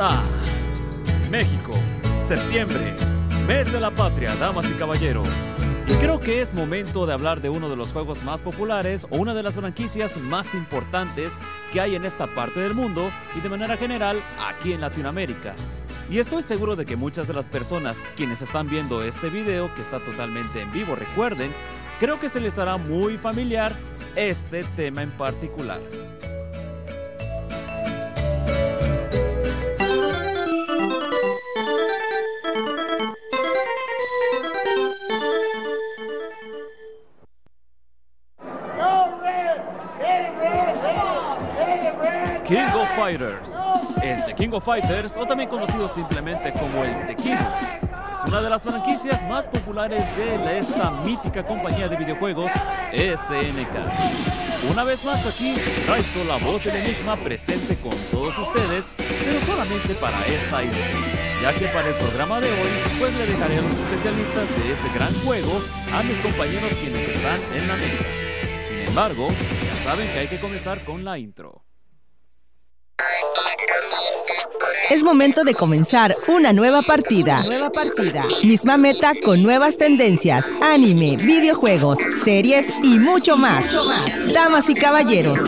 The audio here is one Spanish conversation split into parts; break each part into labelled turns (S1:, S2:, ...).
S1: Ah, México, septiembre, mes de la patria, damas y caballeros. Y creo que es momento de hablar de uno de los juegos más populares o una de las franquicias más importantes que hay en esta parte del mundo y de manera general aquí en Latinoamérica. Y estoy seguro de que muchas de las personas quienes están viendo este video, que está totalmente en vivo, recuerden, creo que se les hará muy familiar este tema en particular. Fighters, o también conocido simplemente como el Tequino, es una de las franquicias más populares de esta mítica compañía de videojuegos SNK. Una vez más aquí, traigo la voz del enigma presente con todos ustedes, pero solamente para esta idea, ya que para el programa de hoy, pues le dejaré a los especialistas de este gran juego a mis compañeros quienes están en la mesa. Sin embargo, ya saben que hay que comenzar con la intro.
S2: Es momento de comenzar una nueva partida. Nueva partida. Misma meta con nuevas tendencias, anime, videojuegos, series y mucho más. Damas y caballeros,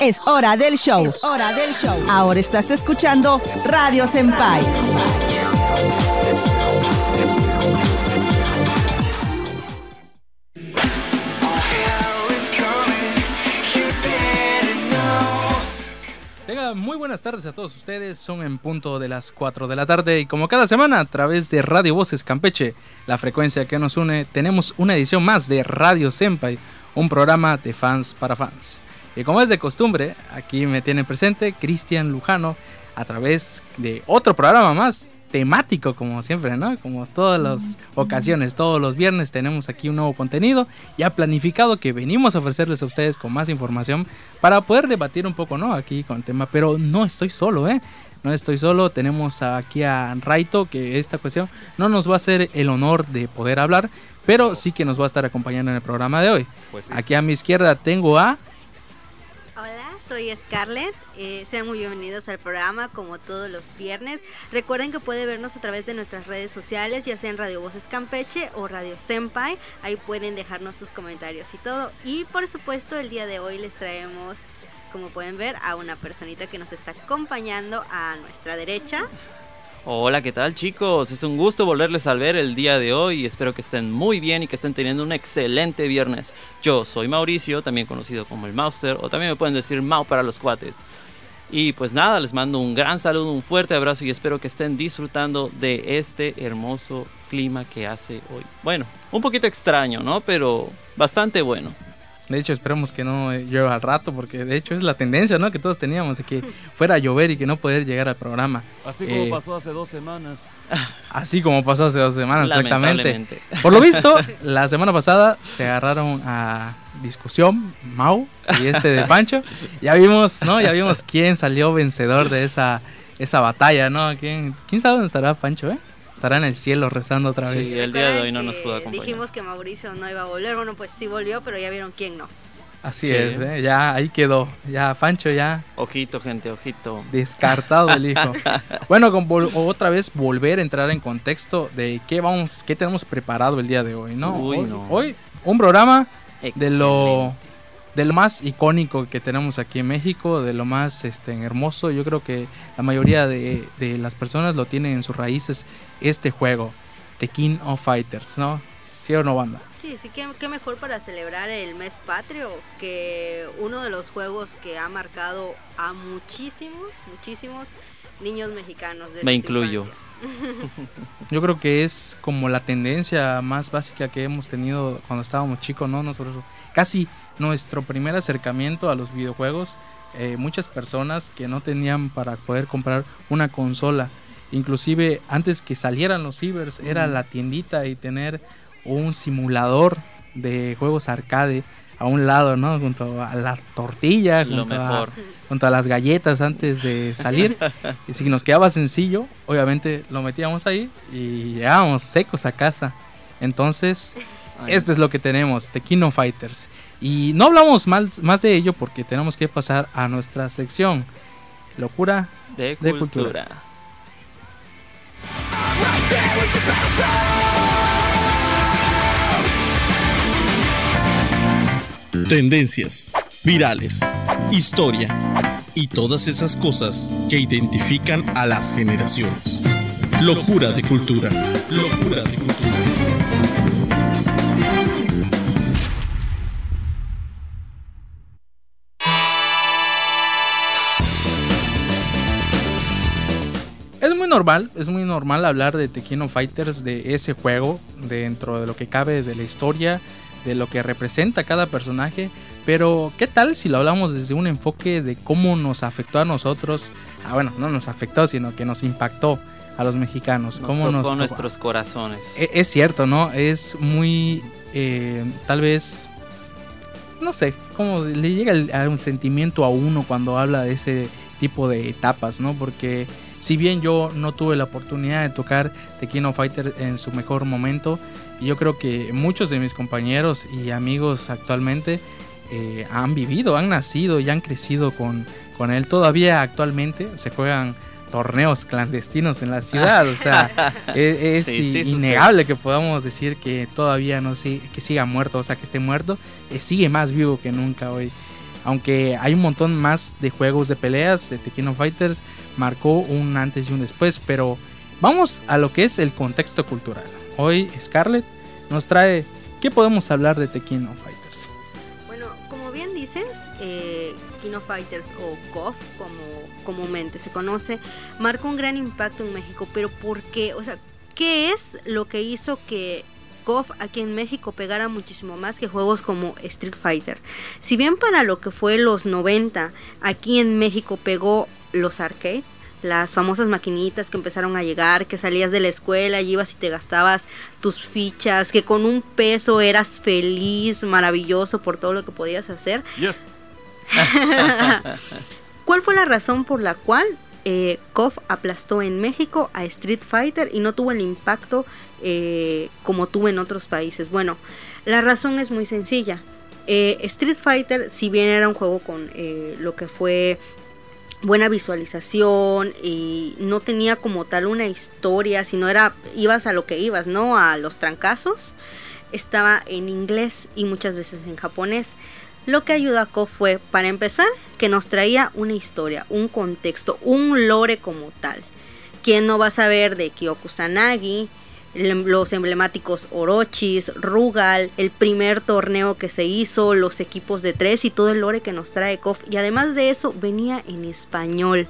S2: es hora del show. hora del show. Ahora estás escuchando Radio Senpai.
S3: Muy buenas tardes a todos ustedes. Son en punto de las 4 de la tarde y como cada semana a través de Radio Voces Campeche, la frecuencia que nos une, tenemos una edición más de Radio Senpai, un programa de fans para fans. Y como es de costumbre, aquí me tiene presente Cristian Lujano a través de otro programa más temático como siempre, ¿no? Como todas las ocasiones, todos los viernes tenemos aquí un nuevo contenido ya planificado que venimos a ofrecerles a ustedes con más información para poder debatir un poco, ¿no? Aquí con el tema, pero no estoy solo, ¿eh? No estoy solo, tenemos aquí a Raito que esta cuestión no nos va a hacer el honor de poder hablar, pero sí que nos va a estar acompañando en el programa de hoy. Pues aquí a mi izquierda tengo a
S4: soy Scarlett. Eh, sean muy bienvenidos al programa como todos los viernes. Recuerden que puede vernos a través de nuestras redes sociales, ya sea en Radio Voces Campeche o Radio Senpai. Ahí pueden dejarnos sus comentarios y todo. Y por supuesto, el día de hoy les traemos, como pueden ver, a una personita que nos está acompañando a nuestra derecha.
S5: Hola, ¿qué tal chicos? Es un gusto volverles a ver el día de hoy espero que estén muy bien y que estén teniendo un excelente viernes. Yo soy Mauricio, también conocido como el Mauster, o también me pueden decir Mau para los cuates. Y pues nada, les mando un gran saludo, un fuerte abrazo y espero que estén disfrutando de este hermoso clima que hace hoy. Bueno, un poquito extraño, ¿no? Pero bastante bueno.
S3: De hecho, esperamos que no llueva al rato, porque de hecho es la tendencia, ¿no? Que todos teníamos, de que fuera a llover y que no poder llegar al programa.
S1: Así como eh, pasó hace dos semanas.
S3: Así como pasó hace dos semanas, exactamente. Por lo visto, la semana pasada se agarraron a discusión Mau y este de Pancho. Ya vimos, ¿no? Ya vimos quién salió vencedor de esa, esa batalla, ¿no? ¿Quién, ¿Quién sabe dónde estará Pancho, eh? Estará en el cielo rezando otra vez.
S5: Sí, el día de hoy no nos pudo acompañar.
S4: Dijimos que Mauricio no iba a volver, bueno, pues sí volvió, pero ya vieron quién no.
S3: Así es, ¿eh? ya ahí quedó, ya Pancho ya.
S5: Ojito, gente, ojito.
S3: Descartado el hijo. bueno, con otra vez volver a entrar en contexto de qué vamos, qué tenemos preparado el día de hoy, ¿no?
S5: Uy,
S3: hoy,
S5: no.
S3: hoy un programa de lo de lo más icónico que tenemos aquí en México, de lo más este, hermoso. Yo creo que la mayoría de, las personas lo tienen en sus raíces este juego, The King of Fighters, ¿no? ¿Sí o no, banda?
S4: Sí, sí, qué, qué mejor para celebrar el mes patrio que uno de los juegos que ha marcado a muchísimos, muchísimos niños mexicanos. De
S5: Me incluyo.
S3: Yo creo que es como la tendencia más básica que hemos tenido cuando estábamos chicos, ¿no? Nosotros casi nuestro primer acercamiento a los videojuegos, eh, muchas personas que no tenían para poder comprar una consola, inclusive antes que salieran los cibers, era la tiendita y tener un simulador de juegos arcade a un lado, ¿no? Junto a la tortilla, junto, A, junto a las galletas antes de salir. y si nos quedaba sencillo, obviamente lo metíamos ahí y llegábamos secos a casa. Entonces, este es lo que tenemos, The Kino Fighters. Y no hablamos más de ello porque tenemos que pasar a nuestra sección. Locura
S5: de cultura.
S6: Tendencias, virales, historia y todas esas cosas que identifican a las generaciones. Locura de cultura. Locura de cultura.
S3: Es muy normal, es muy normal hablar de Tequino Fighters, de ese juego, dentro de lo que cabe de la historia, de lo que representa cada personaje. Pero, ¿qué tal si lo hablamos desde un enfoque de cómo nos afectó a nosotros? Ah, bueno, no nos afectó, sino que nos impactó a los mexicanos.
S5: Nos
S3: cómo
S5: tocó
S3: nos tocó?
S5: nuestros corazones.
S3: E- Es cierto, ¿no? Es muy, eh, tal vez, no sé, cómo le llega el- a un sentimiento a uno cuando habla de ese tipo de etapas, ¿no? Porque si bien yo no tuve la oportunidad de tocar Tequino Fighter en su mejor momento, yo creo que muchos de mis compañeros y amigos actualmente eh, han vivido, han nacido y han crecido con, con él. Todavía actualmente se juegan torneos clandestinos en la ciudad, o sea, e- es,
S5: Sí, sí,
S3: innegable que podamos decir que todavía no sí, que siga muerto, o sea, que esté muerto, eh, sigue más vivo que nunca hoy. Aunque hay un montón más de juegos de peleas, de Tekken Fighters, marcó un antes y un después, pero vamos a lo que es el contexto cultural. Hoy Scarlett nos trae, ¿qué podemos hablar de Tekken Fighters?
S4: Bueno, como bien dices, eh, Fighters o KOF, como comúnmente se conoce, marcó un gran impacto en México. Pero ¿por qué? O sea, ¿qué es lo que hizo que KOF aquí en México pegara muchísimo más que juegos como Street Fighter? Si bien para lo que fue los 90, aquí en México pegó los arcade, las famosas maquinitas que empezaron a llegar, que salías de la escuela y ibas y te gastabas tus fichas, que con un peso eras feliz, maravilloso por todo lo que podías hacer.
S1: Yes.
S4: ¿Cuál fue la razón por la cual eh, KOF aplastó en México a Street Fighter y no tuvo el impacto eh, como tuvo en otros países? Bueno, la razón es muy sencilla. Eh, Street Fighter, si bien era un juego con eh, lo que fue buena visualización y no tenía como tal una historia, sino era ibas a lo que ibas, ¿no? A los trancazos. Estaba en inglés y muchas veces en japonés. Lo que ayudó a KOF fue, para empezar, que nos traía una historia, un contexto, un lore como tal. ¿Quién no va a saber de Kyoku Sanagi, el- los emblemáticos Orochis, Rugal, el primer torneo que se hizo, los equipos de tres y todo el lore que nos trae KOF? Y además de eso, venía en español.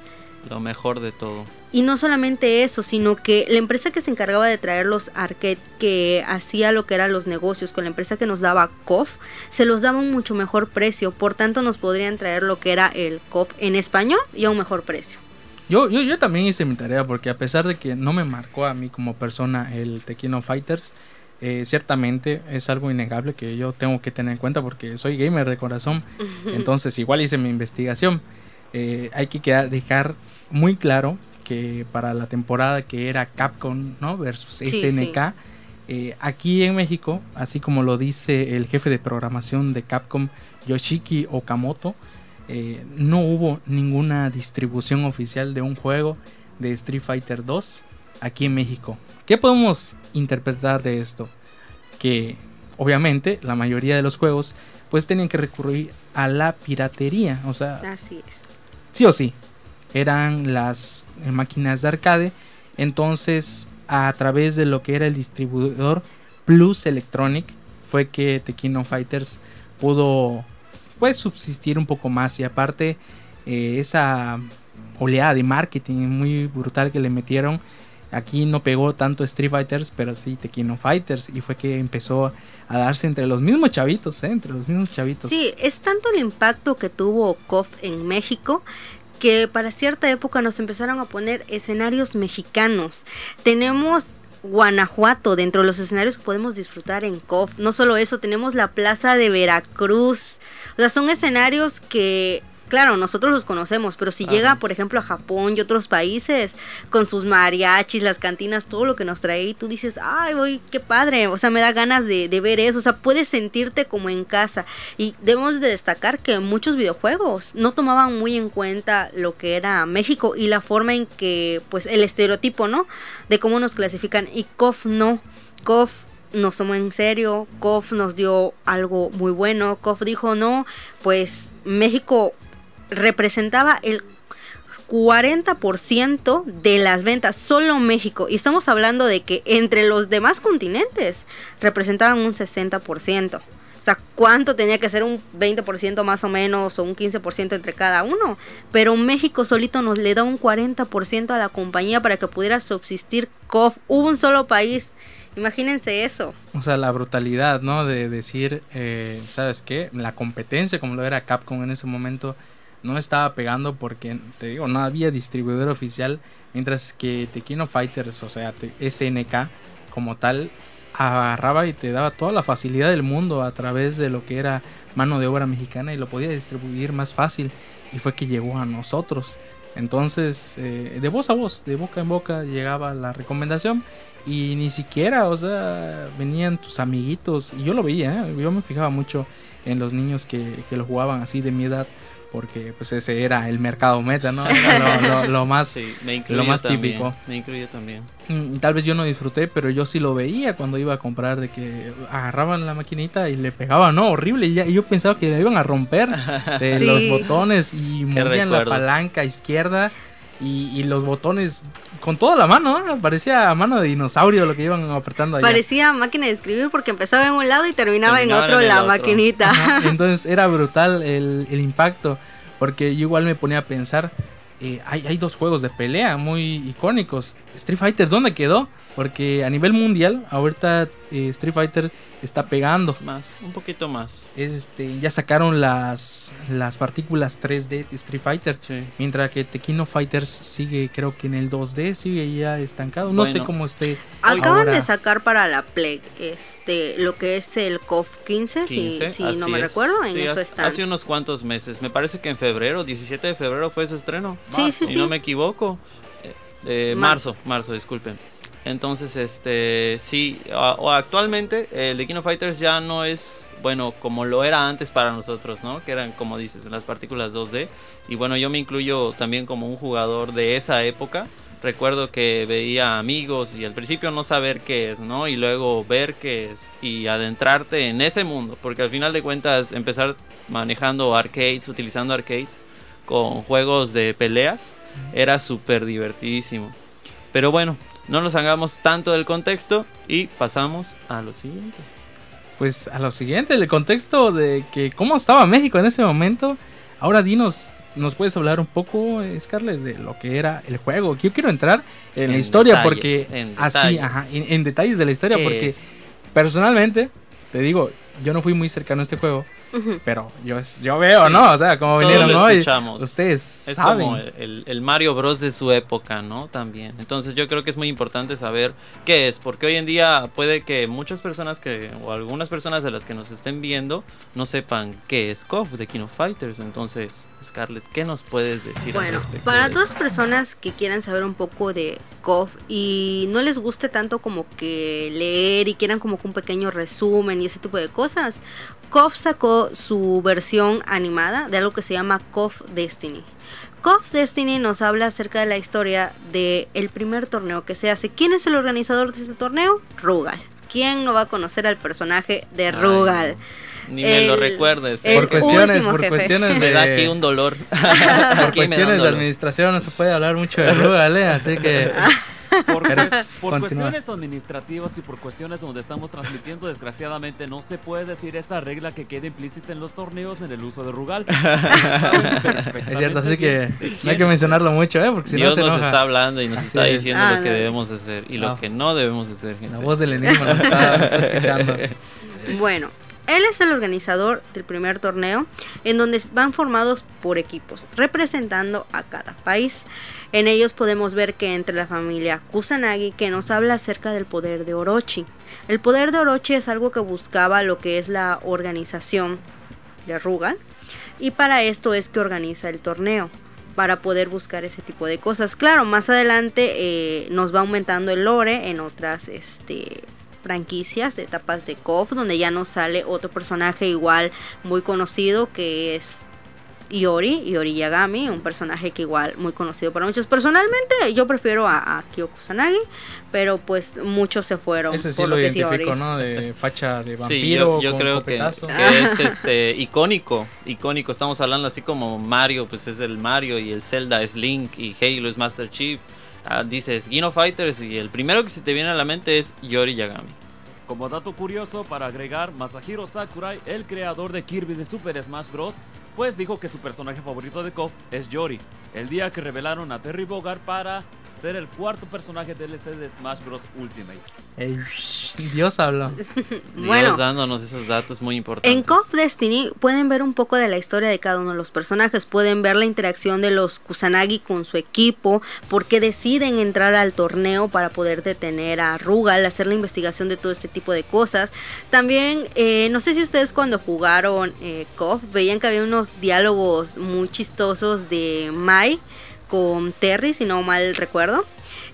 S5: Lo mejor de todo.
S4: Y no solamente eso, sino que la empresa que se encargaba de traer los arcade, que hacía lo que eran los negocios con la empresa que nos daba KOF, se los daba un mucho mejor precio. Por tanto, nos podrían traer lo que era el KOF en español y a un mejor precio.
S3: Yo, yo, yo también hice mi tarea porque a pesar de que no me marcó a mí como persona el Tequino Fighters, eh, ciertamente es algo innegable que yo tengo que tener en cuenta porque soy gamer de corazón. Entonces igual hice mi investigación. Eh, hay que quedar- dejar muy claro que para la temporada que era Capcom ¿no? versus
S4: Sí, sí.
S3: SNK, eh, aquí en México, así como lo dice el jefe de programación de Capcom, Yoshiki Okamoto, eh, no hubo ninguna distribución oficial de un juego de Street Fighter 2 aquí en México. ¿Qué podemos interpretar de esto? Que obviamente la mayoría de los juegos pues tenían que recurrir a la piratería, o sea,
S4: Así es.
S3: sí o sí, eran las eh, máquinas de arcade, entonces a través de lo que era el distribuidor Plus Electronic fue que Tequino Fighters pudo pues subsistir un poco más y aparte eh, esa oleada de marketing muy brutal que le metieron aquí no pegó tanto Street Fighters pero sí Tequino Fighters y fue que empezó a darse entre los mismos chavitos ¿eh? entre los mismos chavitos
S4: Sí, es tanto el impacto que tuvo KOF en México que para cierta época nos empezaron a poner escenarios mexicanos. Tenemos Guanajuato dentro de los escenarios que podemos disfrutar en KOF. No solo eso, tenemos la Plaza de Veracruz. O sea, son escenarios que claro, nosotros los conocemos, pero si llega, por ejemplo, a Japón y otros países, con sus mariachis, las cantinas, todo lo que nos trae, y tú dices, ay, voy, qué padre, o sea, me da ganas de, de, ver eso, o sea, puedes sentirte como en casa. Y debemos de destacar que muchos videojuegos no tomaban muy en cuenta lo que era México y la forma en que, pues, el estereotipo, ¿no? De cómo nos clasifican, y KOF no. KOF nos tomó en serio, KOF nos dio algo muy bueno, KOF dijo no, pues México representaba el 40% de las ventas, solo México. Y estamos hablando de que entre los demás continentes representaban un 60%. O sea, ¿cuánto tenía que ser un 20% más o menos o un 15% entre cada uno? Pero México solito nos le da un 40% a la compañía para que pudiera subsistir COF. Un solo país. Imagínense eso.
S3: O sea, la brutalidad, ¿no? De decir, eh, ¿sabes qué? La competencia, como lo era Capcom en ese momento, no estaba pegando porque, te digo, no había distribuidor oficial, mientras que Tequino Fighters, o sea, SNK como tal, agarraba y te daba toda la facilidad del mundo a través de lo que era mano de obra mexicana y lo podía distribuir más fácil y fue que llegó a nosotros. Entonces, eh, de voz a voz, de boca en boca llegaba la recomendación y ni siquiera, o sea, venían tus amiguitos y yo lo veía, ¿eh? yo me fijaba mucho en los niños que, que lo jugaban así de mi edad porque pues ese era el mercado meta, ¿no? Era lo, más, lo más típico.
S5: Me incluyo también.
S3: Mm, tal vez yo no disfruté, pero yo sí lo veía cuando iba a comprar de que agarraban la maquinita y le pegaban, no, horrible. Y, yo pensaba que le iban a romper de los botones y movían la palanca izquierda y, los botones con toda la mano, ¿no? parecía mano de dinosaurio lo que iban apretando allá.
S4: Parecía máquina de escribir porque empezaba en un lado y terminaba, en otro la maquinita.
S3: entonces era brutal el, el, impacto, porque yo igual me ponía a pensar, eh, hay, hay dos juegos de pelea muy icónicos. Street Fighter, ¿dónde quedó? Porque a nivel mundial, ahorita eh, Street Fighter está pegando.
S5: Más, un poquito más.
S3: Es este, ya sacaron las, las partículas 3D de Street Fighter. Mientras que Tequino Fighters sigue, creo que en el 2D, sigue ya estancado. No sé cómo esté.
S4: Acaban de sacar para la Play este, lo que es el KOF 15, si, no me recuerdo. En eso
S5: hace, hace unos cuantos meses. Me parece que en febrero, 17 de febrero fue su estreno.
S4: Sí, sí,
S5: si no me equivoco. Eh, marzo, marzo, disculpen. Entonces, este, sí, o actualmente el de Kino Fighters ya no es, bueno, como lo era antes para nosotros, ¿no? Que eran, como dices, en las partículas 2D. Y bueno, yo me incluyo también como un jugador de esa época. Recuerdo que veía amigos y al principio no saber qué es, ¿no? Y luego ver qué es y adentrarte en ese mundo. Porque al final de cuentas, empezar manejando arcades, utilizando arcades con juegos de peleas, era súper divertidísimo. Pero bueno, no nos hagamos tanto del contexto y pasamos a lo siguiente.
S3: Pues a lo siguiente, el contexto de que cómo estaba México en ese momento. Ahora dinos, ¿nos puedes hablar un poco, Scarlett, de lo que era el juego? Yo quiero entrar en, la historia porque así, ajá, en, detalles de la historia porque personalmente, te digo, yo no fui muy cercano a este juego. Pero yo, yo veo, ¿no? O sea, como vinieron hoy. Ustedes
S5: es
S3: saben.
S5: como el, el, Mario Bros. de su época, ¿no? También. Entonces yo creo que es muy importante saber qué es. Porque hoy en día puede que muchas personas que, o algunas personas de las que nos estén viendo, no sepan qué es KOF de King of Fighters. Entonces, Scarlett, ¿qué nos puedes decir
S4: bueno, Para todas las personas que quieran saber un poco de KOF y no les guste tanto como que leer y quieran como que un pequeño resumen y ese tipo de cosas, KOF sacó su versión animada de algo que se llama KOF Destiny. KOF Destiny nos habla acerca de la historia del el primer torneo que se hace. ¿Quién es el organizador de este torneo? Rugal. ¿Quién no va a conocer al personaje de Rugal?
S5: ni me lo recuerdes.
S3: ¿eh? Por cuestiones, por cuestiones
S5: de... Me da aquí un dolor.
S3: por cuestiones de administración no se puede hablar mucho de Rugal, ¿eh? Así que...
S1: Por, cuestiones administrativas y por cuestiones donde estamos transmitiendo, desgraciadamente no se puede decir esa regla que queda implícita en los torneos en el uso de Rugal.
S3: es cierto, así que no hay que mencionarlo mucho, ¿eh? Porque si
S5: Dios
S3: no
S5: nos está hablando y nos está diciendo lo que debemos hacer y lo que no debemos hacer.
S3: La voz del enigma nos está, escuchando.
S4: Bueno, él es el organizador del primer torneo, en donde van formados por equipos, representando a cada país. En ellos podemos ver que entre la familia Kusanagi que nos habla acerca del poder de Orochi. El poder de Orochi es algo que buscaba lo que es la organización de Rugal Y para esto es que organiza el torneo para poder buscar ese tipo de cosas. Claro, más adelante eh, nos va aumentando el lore en otras este, franquicias, etapas de KOF, donde ya nos sale otro personaje igual muy conocido que es Iori, Iori Yagami, un personaje que igual muy conocido para muchos. Personalmente yo prefiero a, a Kyo Kusanagi, pero pues muchos se fueron.
S3: Ese sí
S4: por
S3: lo,
S4: que es
S3: identifico,
S4: Iori.
S3: ¿no? De facha de
S5: Sí,
S3: vampiro.
S5: yo, yo
S3: con
S5: creo
S3: copetazo.
S5: que es este icónico, icónico. Estamos hablando así como Mario, pues es el Mario y el Zelda es Link y Halo es Master Chief. Ah, dices Gino Fighters y el primero que se te viene a la mente es Yori Yagami.
S1: Como dato curioso para agregar, Masahiro Sakurai, el creador de Kirby de Super Smash Bros., pues dijo que su personaje favorito de KOF es Yori, el día que revelaron a Terry Bogard para ser el cuarto personaje DLC de Smash Bros. Ultimate.
S3: Ey, Dios habló.
S4: Bueno.
S5: Dios dándonos esos datos muy importantes.
S4: En KOF Destiny pueden ver un poco de la historia de cada uno de los personajes, pueden ver la interacción de los Kusanagi con su equipo, por qué deciden entrar al torneo para poder detener a Rugal, hacer la investigación de todo este tipo de cosas. También, eh, no sé si ustedes cuando jugaron eh, KOF veían que había unos diálogos muy chistosos de Mai con Terry, si no mal recuerdo.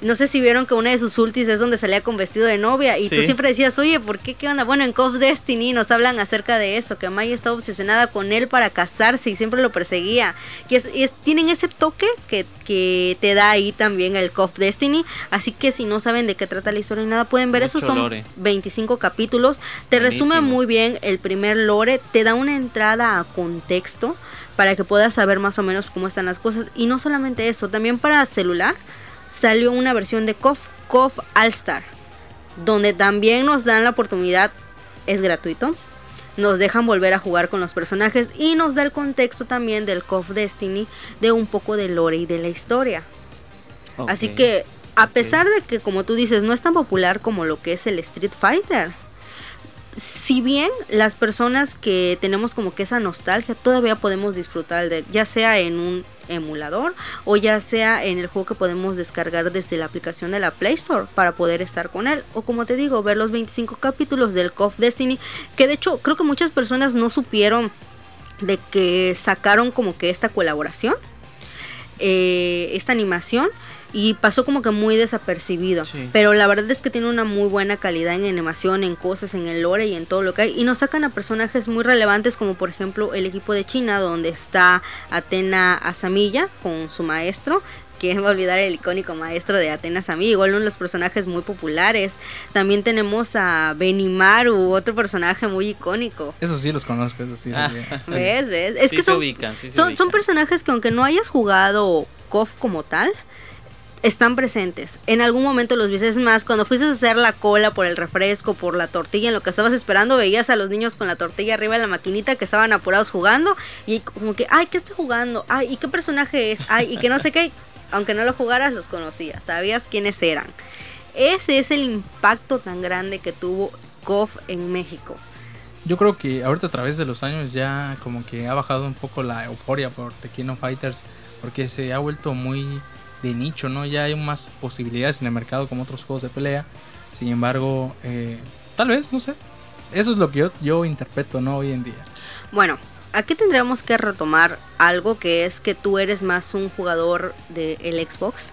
S4: No sé si vieron que una de sus ultis es donde salía con vestido de novia y tú
S5: Sí.
S4: siempre decías, oye, ¿por qué qué onda? Bueno, en of Destiny nos hablan acerca de eso, que Mai está obsesionada con él para casarse y siempre lo perseguía. Y, es, y es- tienen ese toque que, que te da ahí también el of Destiny. Así que si no saben de qué trata la historia ni nada, pueden ver
S5: Mucho
S4: esos son
S5: lore.
S4: 25 capítulos. Te resume muy bien el primer lore, te da una entrada a contexto para que puedas saber más o menos cómo están las cosas. Y no solamente eso, también para celular salió una versión de KOF, KOF All Star, donde también nos dan la oportunidad, es gratuito, nos dejan volver a jugar con los personajes y nos da el contexto también del KOF Destiny de un poco de lore y de la historia. Así que, a pesar de que, como tú dices, no es tan popular como lo que es el Street Fighter, si bien las personas que tenemos como que esa nostalgia todavía podemos disfrutar de, ya sea en un emulador o ya sea en el juego que podemos descargar desde la aplicación de la Play Store para poder estar con él. O como te digo ver los 25 capítulos del KOF Destiny que de hecho creo que muchas personas no supieron de que sacaron como que esta colaboración eh, esta animación y pasó como que muy desapercibido.
S5: Sí.
S4: Pero la verdad es que tiene una muy buena calidad en animación, en cosas, en el lore y en todo lo que hay. Y nos sacan a personajes muy relevantes como por ejemplo el equipo de China donde está Atena Asamilla con su maestro. ¿Quién va a olvidar el icónico maestro de Atena Asamilla? Igual uno de los personajes muy populares. También tenemos a Benimaru, otro personaje muy icónico.
S3: Eso sí los conozco, eso sí.
S5: Ah.
S3: sí.
S4: ¿Ves? ¿Ves? Es
S5: Sí
S4: que
S5: se
S4: son,
S5: ubican, sí se
S4: son, son personajes que aunque no hayas jugado KOF como tal, están presentes. En algún momento los viste. Más, cuando fuiste a hacer la cola por el refresco, por la tortilla, en lo que estabas esperando, veías a los niños con la tortilla arriba de la maquinita que estaban apurados jugando. Y como que, ay, ¿qué está jugando? Ay, ¿y qué personaje es? Ay, y que no sé qué. Aunque no lo jugaras, los conocías. Sabías quiénes eran. Ese es el impacto tan grande que tuvo KOF en México.
S3: Yo creo que ahorita a través de los años ya como que ha bajado un poco la euforia por The King of Fighters porque se ha vuelto muy de nicho, ¿no? Ya hay más posibilidades en el mercado como otros juegos de pelea. Sin embargo, eh, tal vez, no sé. Eso es lo que yo, interpreto, ¿no? Hoy en día.
S4: Bueno, aquí tendríamos que retomar algo que es que tú eres más un jugador del Xbox.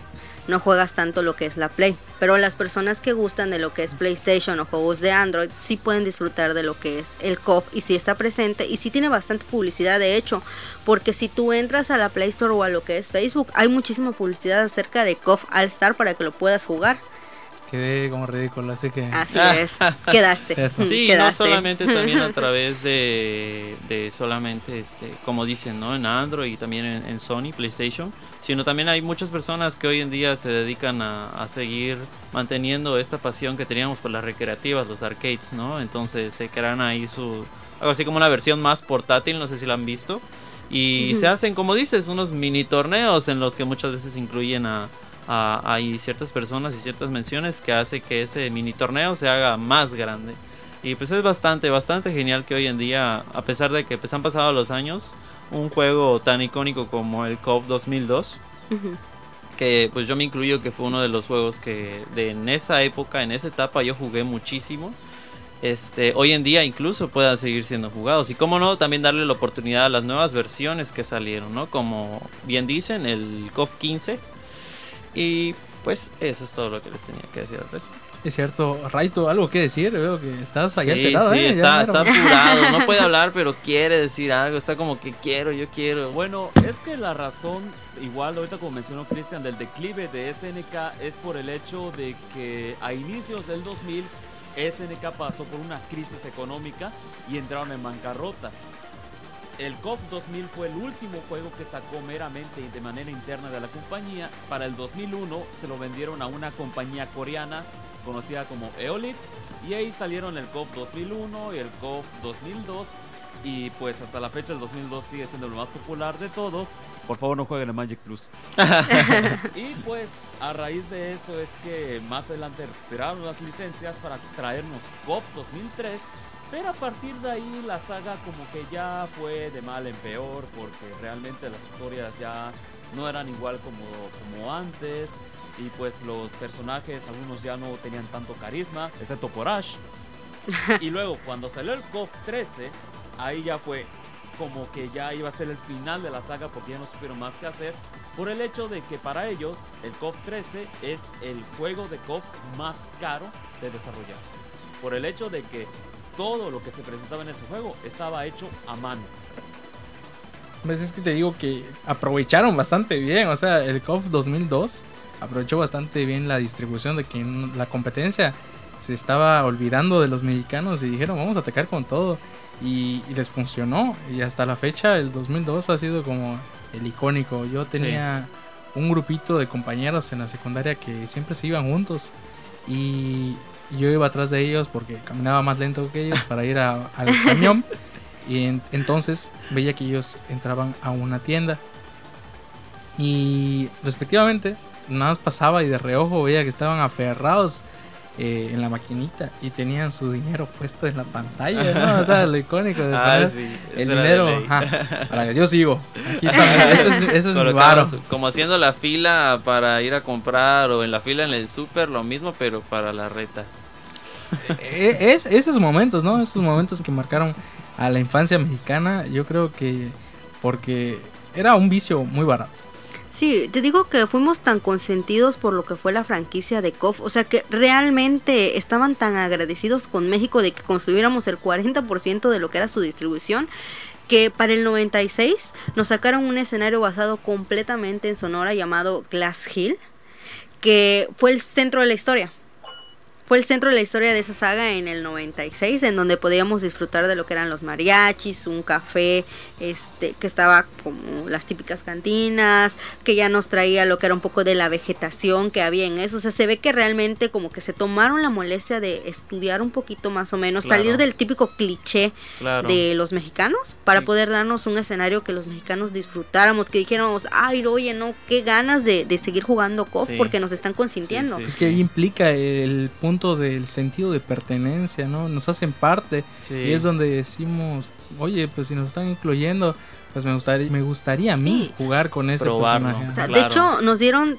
S4: No juegas tanto lo que es la Play. Pero las personas que gustan de lo que es PlayStation o juegos de Android sí pueden disfrutar de lo que es el KOF y sí está presente y sí tiene bastante publicidad de hecho. Porque si tú entras a la Play Store o a lo que es Facebook, hay muchísima publicidad acerca de KOF All Star para que lo puedas jugar.
S3: Quedé como ridículo, así que...
S4: Así es. Quedaste.
S5: Sí, no
S4: Quedaste.
S5: solamente también a través de, de solamente, este, como dicen, ¿no? En Android y también en, en Sony, PlayStation, sino también hay muchas personas que hoy en día se dedican a, a seguir manteniendo esta pasión que teníamos por las recreativas, los arcades, ¿no? Entonces se crean ahí su, algo así como una versión más portátil, no sé si la han visto, y
S4: Ujú.
S5: se hacen, como dices, unos mini torneos en los que muchas veces incluyen a, a- hay ciertas personas y ciertas menciones que hace que ese mini torneo se haga más grande. Y pues es bastante, bastante genial que hoy en día, a pesar de que pues han pasado los años, un juego tan icónico como el COP 2002,
S4: Ujú.
S5: que pues yo me incluyo que fue uno de los juegos que de en esa época, en esa etapa yo jugué muchísimo. este, hoy en día incluso puedan seguir siendo jugados. Y como no, también darle la oportunidad a las nuevas versiones que salieron, ¿no? Como bien dicen, el KOF 15. Y pues eso es todo lo que les tenía que decir al respecto.
S3: Es cierto, Raito, algo que decir, veo que estás allá
S5: sí,
S3: alterado,
S5: sí,
S3: ¿eh?
S5: está, apurado, no puede hablar, pero quiere decir algo, está como que quiero, yo quiero.
S1: Bueno, es que la razón, igual ahorita como mencionó Cristian, del declive de SNK es por el hecho de que a inicios del 2000 SNK pasó por una crisis económica y entraron en bancarrota. El COF 2000 fue el último juego que sacó meramente de manera interna de la compañía. Para el 2001 se lo vendieron a una compañía coreana conocida como Eolit y ahí salieron el COF 2001 y el COF 2002 y pues hasta la fecha el 2002 sigue siendo el más popular de todos. Por favor no jueguen en Magic Plus. y pues a raíz de eso es que más adelante recuperaron las licencias para traernos COP 2003. Pero a partir de ahí la saga como que ya fue de mal en peor porque realmente las historias ya no eran igual como, como antes. Y pues los personajes, algunos ya no tenían tanto carisma, excepto por Ash. y luego cuando salió el COF 13, ahí ya fue como que ya iba a ser el final de la saga porque ya no supieron más que hacer. Por el hecho de que para ellos el COF 13 es el juego de COF más caro de desarrollar. Por el hecho de que todo lo que se presentaba en ese juego estaba hecho a mano.
S3: Pues es que te digo que aprovecharon bastante bien, o sea, el KOF 2002 aprovechó bastante bien la distribución de que la competencia se estaba olvidando de los mexicanos y dijeron vamos a atacar con todo y, y les funcionó y hasta la fecha el 2002 ha sido como el icónico. Yo tenía un grupito de compañeros en la secundaria que siempre se iban juntos y yo iba atrás de ellos porque caminaba más lento que ellos para ir a- al camión. Y en- entonces veía que ellos entraban a una tienda. Y respectivamente nada más pasaba y de reojo veía que estaban aferrados eh, en la maquinita y tenían su dinero puesto en la pantalla, ¿no? O sea, lo icónico de
S5: Ah, sí,
S3: el
S5: eso
S3: dinero. ajá, para que yo sigo. Aquí está, ese es, ese es mi varo.
S5: Como haciendo la fila para ir a comprar o en la fila en el súper, lo mismo, pero para la reta.
S3: Eh, es, esos momentos, ¿no? Esos momentos que marcaron a la infancia mexicana, yo creo que porque era un vicio muy barato.
S4: Sí, te digo que fuimos tan consentidos por lo que fue la franquicia de KOF, o sea que realmente estaban tan agradecidos con México de que construyéramos el 40% de lo que era su distribución, que para el 96 nos sacaron un escenario basado completamente en Sonora llamado Glass Hill, que fue el centro de la historia. Fue el centro de la historia de esa saga en el 96, en donde podíamos disfrutar de lo que eran los mariachis, un café, este, que estaba como las típicas cantinas, que ya nos traía lo que era un poco de la vegetación que había en eso. O sea, se ve que realmente como que se tomaron la molestia de estudiar un poquito más o menos,
S5: Claro.
S4: salir del típico cliché
S5: Claro.
S4: de los mexicanos para
S5: Sí.
S4: poder darnos un escenario que los mexicanos disfrutáramos, que dijéramos, ay, oye, no, qué ganas de, de seguir jugando
S5: Sí.
S4: porque nos están consintiendo.
S5: Sí,
S3: Es que ahí implica el punto del sentido de pertenencia, ¿no? Nos hacen parte
S5: Sí.
S3: y es donde decimos, oye, pues si nos están incluyendo, pues me gustaría, me gustaría a mí
S4: Sí.
S3: jugar con ese
S5: Probarlo.
S3: personaje.
S4: O sea,
S5: Claro.
S4: de hecho, nos dieron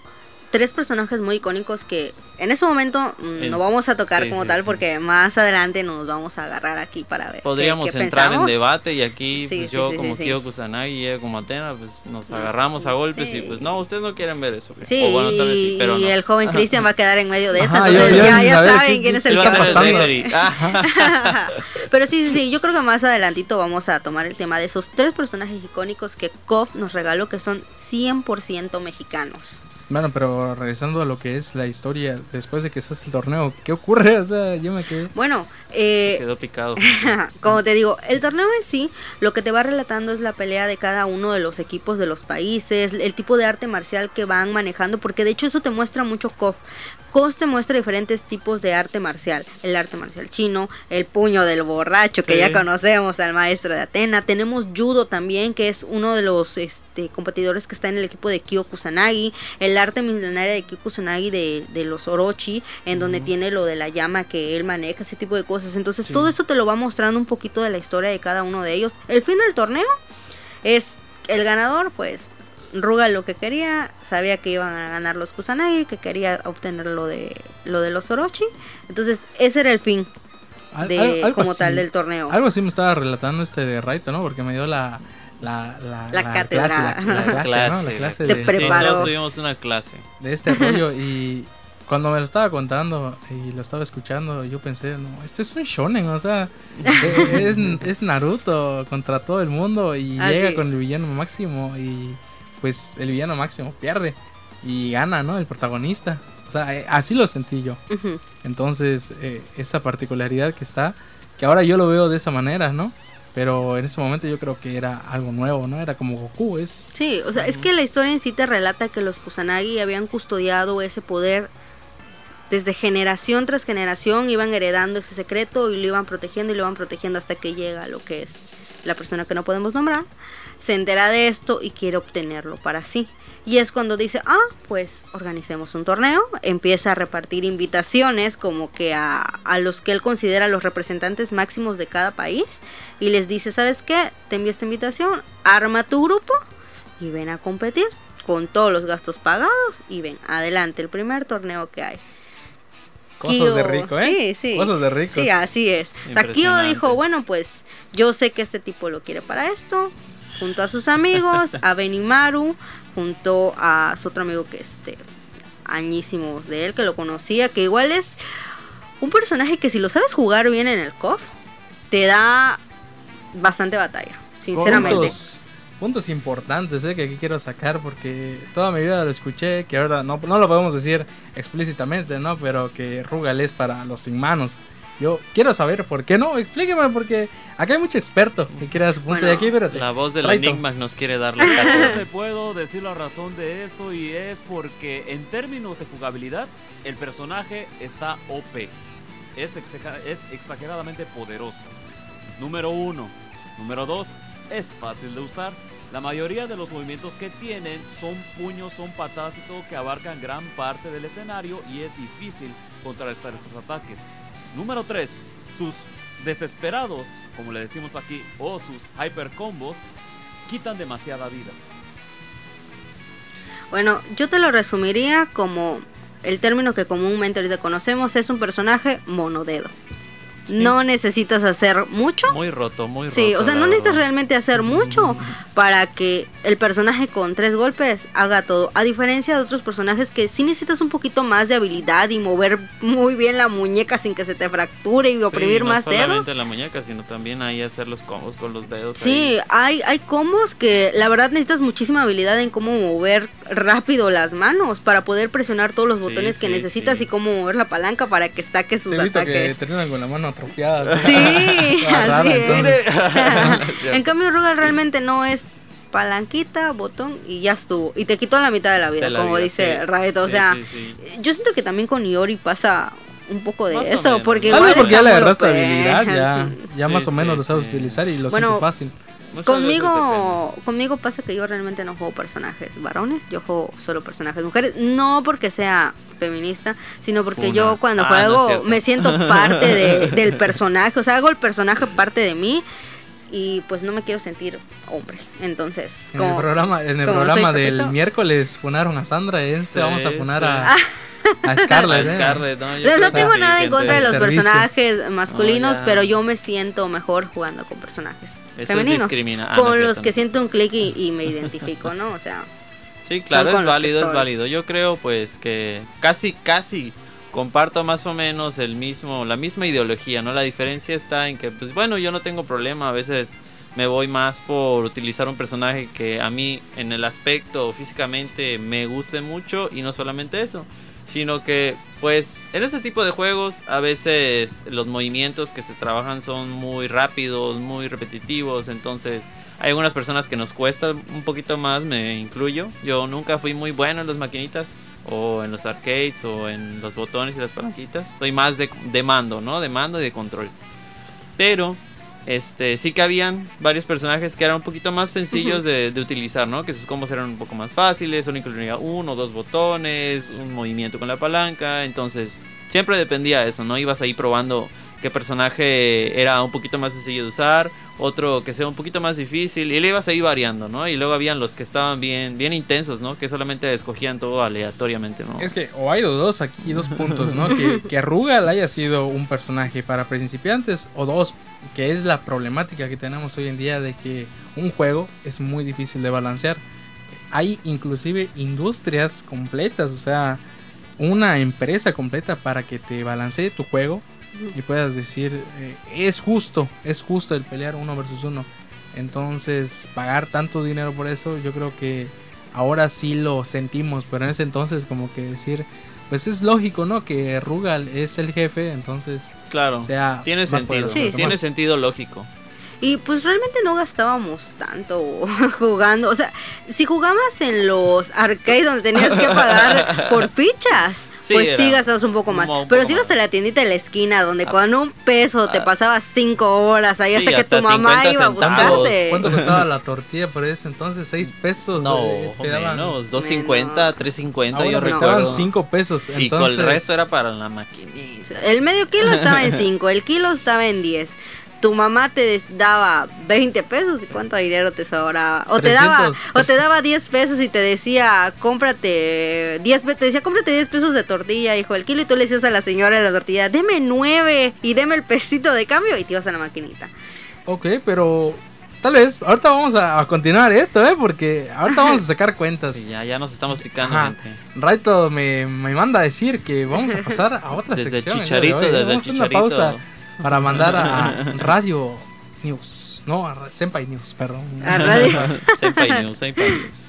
S4: tres personajes muy icónicos que en ese momento mm, no vamos a tocar
S5: sí,
S4: como
S5: sí,
S4: tal
S5: sí.
S4: porque más adelante nos vamos a agarrar aquí para ver.
S5: Podríamos
S4: qué, qué
S5: entrar en
S4: pensamos.
S5: debate y aquí
S4: Sí,
S5: pues
S4: sí,
S5: yo
S4: sí,
S5: como
S4: sí, sí.
S5: Kyo Kusanagi y ella como Atena pues nos agarramos a golpes y pues no, ustedes no quieren ver eso.
S4: Sí,
S5: O bueno, tal vez sí, pero
S4: y
S5: no.
S4: el joven Cristian va a quedar en medio de eso. Entonces
S3: yo- yo
S4: ya, ya saben quién es el que.
S5: Ah,
S4: Pero sí, sí, sí, yo creo que más adelantito vamos a tomar el tema de esos tres personajes icónicos que KOF nos regaló que son 100% mexicanos.
S3: Bueno, pero regresando a lo que es la historia, después de que hace el torneo, ¿qué ocurre? O sea, yo me quedé...
S4: Bueno, eh,
S5: Quedó picado.
S4: Como te digo, el torneo en sí, lo que te va relatando es la pelea de cada uno de los equipos de los países, el tipo de arte marcial que van manejando, porque de hecho eso te muestra mucho KOF. KOF te muestra diferentes tipos de arte marcial, el arte marcial chino, el puño del borracho, que
S5: Sí.
S4: ya conocemos al maestro de Atena, tenemos judo también, que es uno de los este, competidores que está en el equipo de Kyo Kusanagi, el arte milenario de Kyo Kusanagi de, de los Orochi, en donde tiene lo de la llama que él maneja, ese tipo de cosas. Entonces
S3: Sí.
S4: todo eso te lo va mostrando un poquito de la historia de cada uno de ellos. El fin del torneo es el ganador, pues Ruga lo que quería, sabía que iban a ganar los Kusanagi, que quería obtener lo de lo de los Orochi. Entonces, ese era el fin. De,
S3: al-
S4: como
S3: así.
S4: tal del torneo.
S3: Algo así me estaba relatando este de Raito, ¿no? Porque me dio la... La, la,
S4: La cátedra.
S3: clase, la, la clase, ¿no? La
S5: Clase,
S3: clase
S4: Te
S3: de,
S5: Sí, tuvimos una clase.
S3: de este rollo y cuando me lo estaba contando y lo estaba escuchando, yo pensé, no, esto es un shonen, o sea, es, es Naruto contra todo el mundo y
S4: Ah,
S3: llega
S4: sí.
S3: con el villano máximo y pues el villano máximo pierde y gana, ¿no? El protagonista. O sea, eh, así lo sentí yo. Entonces, eh, esa particularidad que está, que ahora yo lo veo de esa manera, ¿no? Pero en ese momento yo creo que era algo nuevo, ¿no? Era como Goku, es...
S4: Sí, o sea, es que la historia en sí te relata que los Kusanagi habían custodiado ese poder desde generación tras generación, iban heredando ese secreto y lo iban protegiendo y lo iban protegiendo hasta que llega lo que es la persona que no podemos nombrar, se entera de esto y quiere obtenerlo para sí. Y es cuando dice, ah, pues organicemos un torneo, empieza a repartir invitaciones como que a, a los que él considera los representantes máximos de cada país y les dice, ¿sabes qué? Te envío esta invitación, arma tu grupo y ven a competir con todos los gastos pagados y ven, adelante, el primer torneo que hay.
S3: Cosas de rico, ¿eh?
S4: Sí, sí.
S3: Cosas de rico.
S4: Sí, así es. O sea, Kyo dijo, bueno, pues yo sé que este tipo lo quiere para esto, junto a sus amigos, a Benimaru, junto a su otro amigo que este añísimos de él, que lo conocía, que igual es un personaje que si lo sabes jugar bien en el KOF, te da bastante batalla, sinceramente.
S3: Puntos importantes eh, que aquí quiero sacar porque toda mi vida lo escuché, que ahora no, no lo podemos decir explícitamente, ¿no? Pero que Rugal es para los sin manos. Yo quiero saber por qué no, explíqueme porque acá hay mucho experto que quiere dar su punto
S4: Bueno,
S3: y aquí, espérate.
S5: La voz del
S3: Raito.
S5: Enigma nos quiere dar la
S1: Yo te puedo decir la razón de eso y es porque en términos de jugabilidad el personaje está OP. Es, exager- es exageradamente poderoso. Número uno. Número dos. Es fácil de usar. La mayoría de los movimientos que tienen son puños, son patadas y todo que abarcan gran parte del escenario y es difícil contrarrestar estos ataques. Número 3. Sus desesperados, como le decimos aquí, o sus hyper combos, quitan demasiada vida.
S4: Bueno, yo te lo resumiría como el término que comúnmente ahorita conocemos es un personaje monodedo. No necesitas hacer mucho.
S5: Muy roto, muy roto.
S4: Sí, o sea, no necesitas realmente hacer mucho para que el personaje con tres golpes haga todo. A diferencia de otros personajes que sí necesitas un poquito más de habilidad y mover muy bien la muñeca sin que se te fracture y
S5: Sí,
S4: oprimir
S5: no
S4: más dedos.
S5: solamente la muñeca, sino también ahí hacer los combos con los dedos.
S4: Sí,
S5: ahí.
S4: hay, hay combos que la verdad necesitas muchísima habilidad en cómo mover rápido las manos para poder presionar todos los
S5: Sí,
S4: botones que
S5: sí,
S4: necesitas
S5: sí.
S4: y cómo mover la palanca para que saque sus
S3: Sí, he visto que
S4: ataques.
S3: con la mano atrofiada.
S4: Sí,
S3: rara,
S4: así es. en cambio, Rugal realmente no es palanquita, botón y ya estuvo. Y te quitó la mitad de la vida,
S5: De la
S4: como
S5: vida,
S4: dice
S5: sí.
S4: Raeto. O
S5: Sí,
S4: sea,
S5: sí, sí.
S4: yo siento que también con Iori pasa un poco de
S5: Más
S4: eso, porque igual
S3: porque ya le agarraste habilidad, ya, ya
S5: Sí,
S3: más o menos
S5: sí,
S3: lo sabes
S5: sí.
S3: utilizar y lo
S4: Bueno,
S3: sientes fácil.
S5: Muchas
S4: Conmigo, conmigo pasa que yo realmente no juego personajes varones, yo juego solo personajes mujeres, no porque sea feminista, sino porque yo cuando
S5: Ah,
S4: juego me siento parte de- del personaje, o sea, hago el personaje parte de mí y pues no me quiero sentir hombre. Entonces,
S3: En el
S4: como-
S3: programa, en el
S4: como
S3: programa del miércoles funaron a Sandra, en este
S5: Sí,
S3: vamos a funar
S5: sí.
S3: a, a Scarlett.
S5: A
S3: ¿eh?
S5: Scarlett, ¿no? Yo
S4: No,
S5: creo
S4: no
S5: que
S4: tengo
S5: sí,
S4: nada en contra de los
S3: servicio.
S4: personajes masculinos, pero yo me siento mejor jugando con personajes
S5: Eso es
S4: femeninos.
S5: discrimina- ah,
S4: con los
S5: cierto.
S4: que siento un clic y, y me identifico, ¿no? O sea,
S5: Sí, claro, es válido, es válido. Yo creo pues que casi, casi comparto más o menos el mismo, la misma ideología, ¿no? La diferencia está en que, pues bueno, yo no tengo problema, a veces me voy más por utilizar un personaje que a mí en el aspecto físicamente me guste mucho y no solamente eso, sino que pues en este tipo de juegos a veces los movimientos que se trabajan son muy rápidos, muy repetitivos, entonces hay algunas personas que nos cuesta un poquito más, me incluyo. Yo nunca fui muy bueno en las maquinitas o en los arcades o en los botones y las palanquitas. Soy más de, de mando, ¿no? De mando y de control. Pero este sí que habían varios personajes que eran un poquito más sencillos de, de utilizar, ¿no? Que sus combos eran un poco más fáciles, solo incluía uno o dos botones, un movimiento con la palanca, entonces siempre dependía de eso, ¿no? Ibas ahí probando qué personaje era un poquito más sencillo de usar, otro que sea un poquito más difícil y le ibas ahí variando, ¿no? Y luego habían los que estaban bien bien intensos, ¿no? Que solamente escogían todo aleatoriamente, ¿no?
S3: Es que o hay dos aquí, dos puntos, ¿no? que, que Rugal haya sido un personaje para principiantes o dos, que es la problemática que tenemos hoy en día de que un juego es muy difícil de balancear. Hay inclusive industrias completas, o sea, una empresa completa para que te balancee tu juego y puedas decir, eh, es justo, es justo el pelear uno versus uno. Entonces, pagar tanto dinero por eso, yo creo que ahora sí lo sentimos, pero en ese entonces como que decir, pues es lógico, ¿no? Que Rugal es el jefe, entonces
S5: claro,
S3: sea
S5: tiene
S3: más
S5: sentido, tiene sentido lógico.
S4: Y pues realmente no gastábamos tanto jugando. O sea, si jugabas en los arcades donde tenías que pagar por fichas,
S5: Sí,
S4: pues sí gastabas un poco más.
S5: un
S4: Pero
S5: poco
S4: si ibas
S5: más.
S4: a la tiendita de la esquina donde
S5: Ah.
S4: con un peso te
S5: Ah.
S4: pasabas cinco horas ahí
S5: Sí,
S4: hasta que
S5: hasta
S4: tu mamá
S5: 50
S4: iba a buscarte.
S3: ¿Cuánto costaba la tortilla por ese entonces? ¿6 pesos?
S5: No,
S3: eh, te daban.
S5: menos, 250, 350,
S3: Ahora
S5: yo
S3: me
S5: recuerdo.
S3: estaban 5 pesos.
S5: y con el resto era para la maquinita.
S4: El medio kilo estaba en 5, el kilo estaba en 10. Tu mamá te daba 20 pesos y cuánto dinero te sobraba. O te daba
S3: 300,
S4: o te daba 10 pesos y te decía, cómprate 10 pe- te decía, cómprate 10 pesos de tortilla, hijo, el kilo y tú le decías a la señora de la tortilla, "Deme 9 y deme el pesito de cambio" y te ibas a la maquinita.
S3: Ok, pero tal vez ahorita vamos a, a continuar esto, ¿eh? Porque ahorita vamos a sacar cuentas.
S5: Sí, ya, ya nos estamos picando,
S3: Ajá.
S5: gente.
S3: Raito me, me manda a decir que vamos a pasar a otra
S5: Desde
S3: sección.
S5: chicharito, desde el
S3: Vamos a hacer una
S5: chicharito.
S3: pausa para mandar a Radio News. No, a Senpai News, perdón.
S4: A radio.
S5: Senpai News, Senpai News.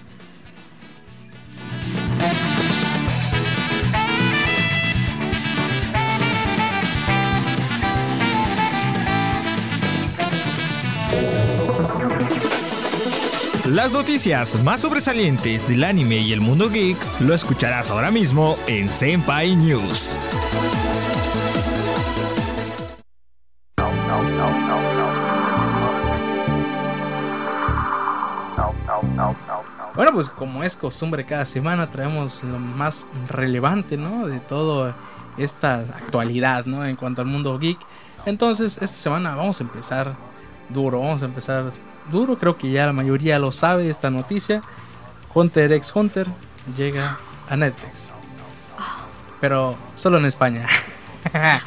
S7: Las noticias más sobresalientes del anime y el mundo geek lo escucharás ahora mismo en Senpai News.
S3: Bueno, pues como es costumbre cada semana traemos lo más relevante, ¿no? De toda esta actualidad, ¿no? En cuanto al mundo geek. Entonces, esta semana vamos a empezar duro, vamos a empezar duro. Creo que ya la mayoría lo sabe esta noticia. Hunter x Hunter llega a Netflix. Pero solo en España.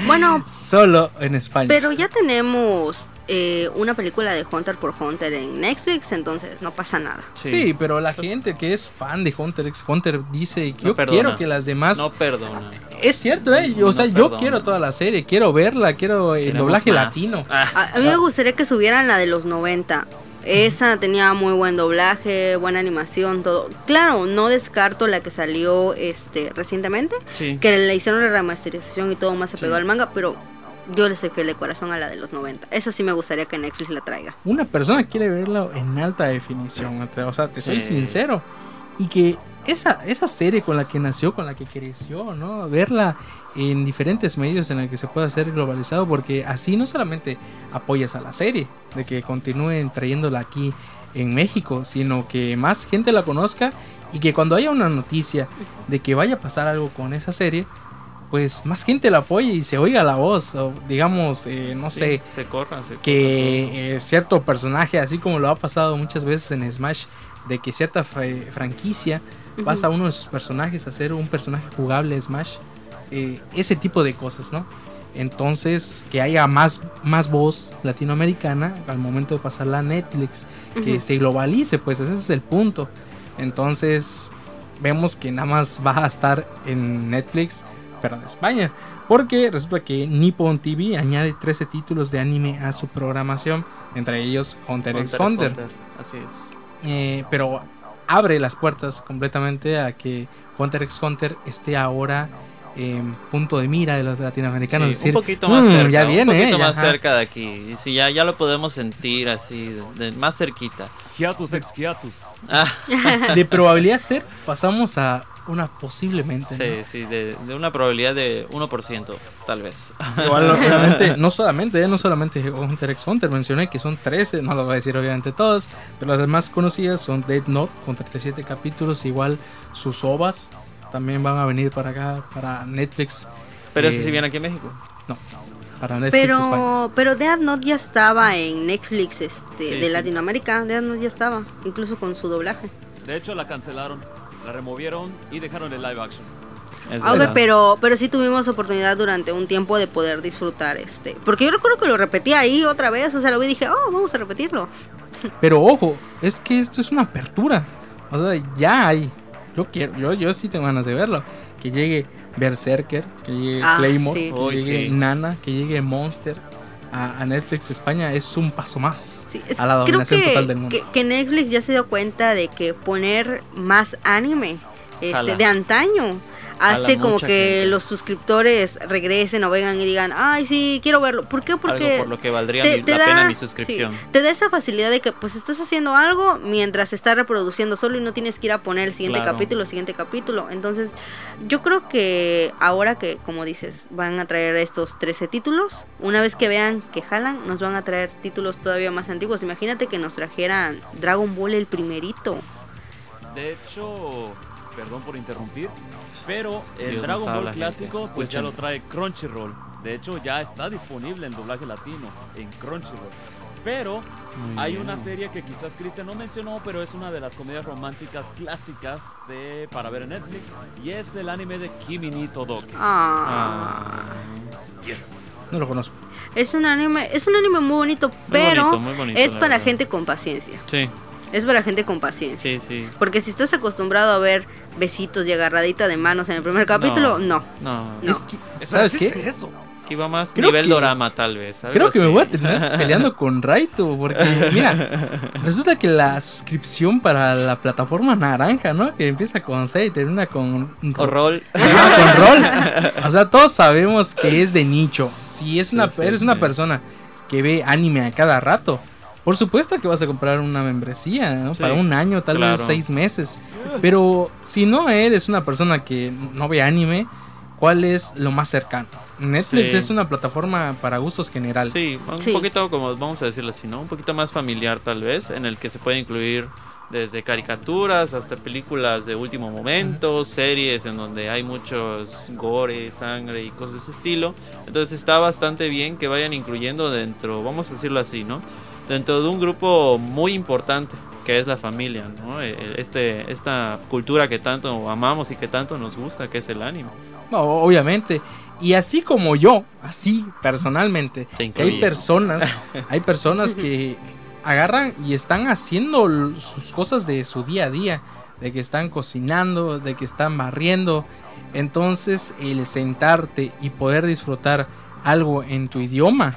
S4: Bueno,
S3: solo en España.
S4: pero ya tenemos eh, una película de Hunter por Hunter en Netflix, entonces no pasa nada.
S3: Sí. pero la gente que es fan de Hunter x Hunter dice que
S5: No
S3: yo
S5: perdona.
S3: quiero que las demás
S5: No perdona.
S3: Es cierto, ¿eh? O
S5: No
S3: sea, yo
S5: perdona.
S3: quiero toda la serie, quiero verla, quiero el
S5: Queremos
S3: doblaje
S5: más.
S3: latino.
S5: Ah,
S4: A, a mí me gustaría que subieran la de los 90. Esa tenía muy buen doblaje, buena animación, todo. Claro, no descarto la que salió este recientemente,
S5: sí.
S4: que le hicieron la remasterización y todo más apegado
S5: Sí.
S4: al manga, pero yo le soy fiel de corazón a la de los 90. Esa sí me gustaría que Netflix la traiga.
S3: Una persona quiere verla en alta definición, o sea, te soy
S5: Sí.
S3: sincero. Y que esa, esa serie con la que nació, con la que creció, ¿no? Verla en diferentes medios en el que se pueda hacer globalizado, porque así no solamente apoyas a la serie, de que continúen trayéndola aquí en México, sino que más gente la conozca y que cuando haya una noticia de que vaya a pasar algo con esa serie, pues más gente la apoye y se oiga la voz, o digamos, eh, no
S5: Sí,
S3: sé,
S5: se corran, se corran
S3: que eh, cierto personaje, así como lo ha pasado muchas veces en Smash, de que cierta fra- franquicia pasa a uno de sus personajes a ser un personaje jugable de Smash, eh, ese tipo de cosas, ¿no? Entonces, que haya más, más voz latinoamericana al momento de pasarla a Netflix, que se globalice, pues ese es el punto. Entonces, vemos que nada más va a estar en Netflix, pero de España. Porque resulta que Nippon TV añade 13 títulos de anime a su programación, entre ellos Hunter x Hunter.
S5: Así es.
S3: Eh, pero abre las puertas completamente a que Hunter x Hunter esté ahora en punto de mira de los latinoamericanos.
S5: Sí,
S3: decir,
S5: un poquito más
S3: "Mm,
S5: cerca,
S3: ya
S5: un
S3: viene,
S5: poquito
S3: eh,
S5: más
S3: ajá".
S5: cerca de aquí. Y sí, ya, ya lo podemos sentir así, de, de- más cerquita.
S1: Hiatus ex hiatus.
S5: Ah,
S3: De probabilidad ser, pasamos a una posiblemente. ¿no?
S5: sí, sí, de, de una probabilidad de 1%, tal vez.
S3: Igual, obviamente, no solamente, eh, no solamente Hunter x Hunter, mencioné que son 13, no lo voy a decir obviamente todas, pero las más conocidas son Dead Note con 37 capítulos, igual sus ovas también van a venir para acá, para Netflix.
S5: Pero
S3: Eh,
S5: ese sí viene aquí en México.
S3: No. para Netflix España.
S4: Pero, pero Death Note ya estaba en Netflix este,
S5: Sí,
S4: de
S5: sí.
S4: Latinoamérica. Death Note ya estaba, incluso con su doblaje.
S1: De hecho, la cancelaron, la removieron y dejaron el live action.
S5: Es
S4: Ah, ok,
S5: verdad.
S4: pero, pero sí tuvimos oportunidad durante un tiempo de poder disfrutar este. Porque yo recuerdo que lo repetí ahí otra vez. O sea, lo vi y dije, oh, vamos a repetirlo.
S3: Pero ojo, es que esto es una apertura. O sea, ya hay. Yo quiero, yo, yo sí tengo ganas de verlo. Que llegue Berserker, que llegue
S4: Ah,
S3: Claymore,
S4: sí.
S3: que llegue
S5: sí.
S3: Nana, que llegue Monster a, a Netflix España. Es un paso más
S4: Sí, es-
S3: a la
S4: creo
S3: dominación
S4: que,
S3: total del mundo.
S4: que- que Netflix ya se dio cuenta de que poner más anime este, de antaño hace como que
S5: gente.
S4: los suscriptores regresen o vengan y digan, ay, sí, quiero verlo. ¿Por qué? Porque
S5: Algo por lo que valdría
S4: te-
S5: mi-
S4: te
S5: la
S4: da-
S5: pena mi
S4: sí,
S5: suscripción.
S4: te da esa facilidad de que pues estás haciendo algo mientras se está reproduciendo solo y no tienes que ir a poner el siguiente
S5: Claro.
S4: capítulo, el siguiente capítulo. Entonces, yo creo que ahora que, como dices, van a traer estos 13 títulos, una vez que vean que jalan, nos van a traer títulos todavía más antiguos. Imagínate que nos trajeran Dragon Ball el primerito.
S1: De hecho, perdón por interrumpir, pero el
S5: Dios
S1: Dragon Ball clásico pues ya lo trae Crunchyroll. De hecho, ya está disponible en doblaje latino en Crunchyroll. Pero
S5: Muy
S1: hay
S5: bien.
S1: una serie que quizás Cristian no mencionó, pero es una de las comedias románticas clásicas de para ver en Netflix y es el anime de Kimi ni Todoke.
S4: Ah.
S5: Ah,
S1: Yes.
S3: No lo conozco.
S4: Es un anime, es un anime muy bonito, pero
S5: bonito, muy bonito,
S4: es para
S5: verdad.
S4: gente con paciencia.
S5: Sí,
S4: Es para gente con paciencia.
S5: sí, sí.
S4: Porque si estás acostumbrado a ver besitos y agarradita de manos en el primer capítulo, no.
S5: No,
S4: No.
S3: Es que, ¿sabes
S1: ¿Existe
S3: qué?
S1: Eso.
S5: que iba más
S3: Creo
S5: nivel
S3: que-
S5: dorama tal vez.
S3: Creo que me voy a terminar peleando con Raito, porque mira, resulta que la suscripción para la plataforma naranja, ¿no? Que empieza con C y termina con
S5: O rol.
S3: Ah, con rol. O sea, todos sabemos que es de nicho. Si es una,
S5: Sí, sí,
S3: eres una
S5: sí.
S3: persona que ve anime a cada rato, por supuesto que vas a comprar una membresía, ¿no?
S5: Sí,
S3: Para un año, tal vez seis meses. Pero si no eres una persona que no ve anime, ¿cuál es lo más cercano? Netflix
S5: Sí.
S3: es una plataforma para gustos general.
S5: Sí, un
S4: Sí.
S5: poquito como vamos a decirlo así, ¿no? Un poquito más familiar tal vez, en el que se puede incluir desde caricaturas hasta películas de último momento, series en donde hay muchos gore, sangre y cosas de ese estilo. Entonces está bastante bien que vayan incluyendo dentro, vamos a decirlo así, ¿no? Dentro de un grupo muy importante que es la familia, ¿no? Eh, Este, esta cultura que tanto amamos y que tanto nos gusta, que es el anime.
S3: No, obviamente. Y así como yo, así personalmente, que hay personas, hay personas que agarran y están haciendo sus cosas de su día a día, de que están cocinando, de que están barriendo. Entonces, el sentarte y poder disfrutar algo en tu idioma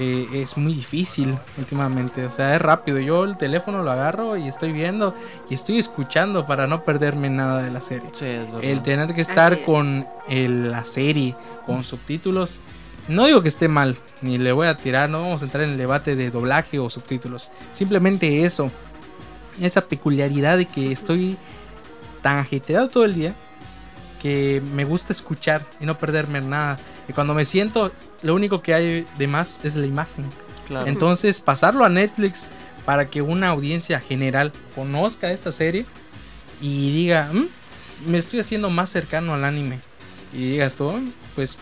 S3: eh, es muy difícil últimamente. O sea, es rápido. Yo el teléfono lo agarro y estoy viendo y estoy escuchando para no perderme nada de la serie.
S5: Sí, es verdad.
S3: El tener que estar
S4: es.
S3: con el- la serie, con subtítulos, no digo que esté mal, ni le voy a tirar, no vamos a entrar en el debate de doblaje o subtítulos. Simplemente eso, esa peculiaridad de que estoy tan agitado todo el día que me gusta escuchar y no perderme nada. Y cuando me siento, lo único que hay de más es la imagen.
S5: Claro.
S3: Entonces, pasarlo a Netflix para que una audiencia general conozca esta serie y diga, "Mm, me estoy haciendo más cercano al anime. Y digas tú, "Mm, pues,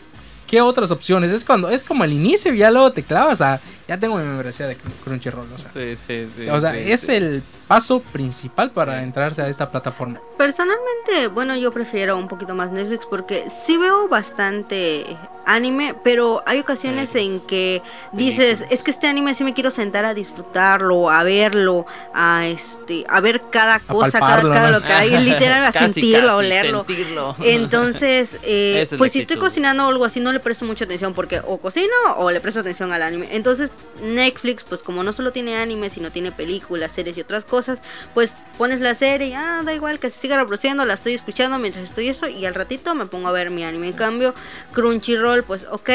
S3: ¿qué otras opciones? Es cuando es como al inicio, ya luego te clavas a, ya tengo mi membresía de Crunchyroll. O sea,
S5: Sí, sí, sí,
S3: o sea
S5: sí,
S3: es
S5: sí.
S3: el paso principal para
S5: Sí.
S3: entrarse a esta plataforma.
S4: Personalmente, bueno, yo prefiero un poquito más Netflix porque sí veo bastante anime, pero hay ocasiones en que dices, es que este anime sí me quiero sentar a disfrutarlo, a verlo, a este, a ver cada cosa, cada,
S3: palparlo,
S4: cada
S3: ¿no?
S4: lo que hay, literal, a
S5: Casi,
S4: sentirlo, a olerlo.
S5: sentirlo.
S4: Entonces, eh,
S5: es
S4: pues si estoy cocinando o algo así, no le presto mucha atención porque o cocino o le presto atención al anime. Entonces, Netflix, pues como no solo tiene anime, sino tiene películas, series y otras cosas, pues pones la serie y ah, da igual que se siga reproduciendo, la estoy escuchando mientras estoy eso y al ratito me pongo a ver mi anime. En cambio, Crunchyroll, pues ok,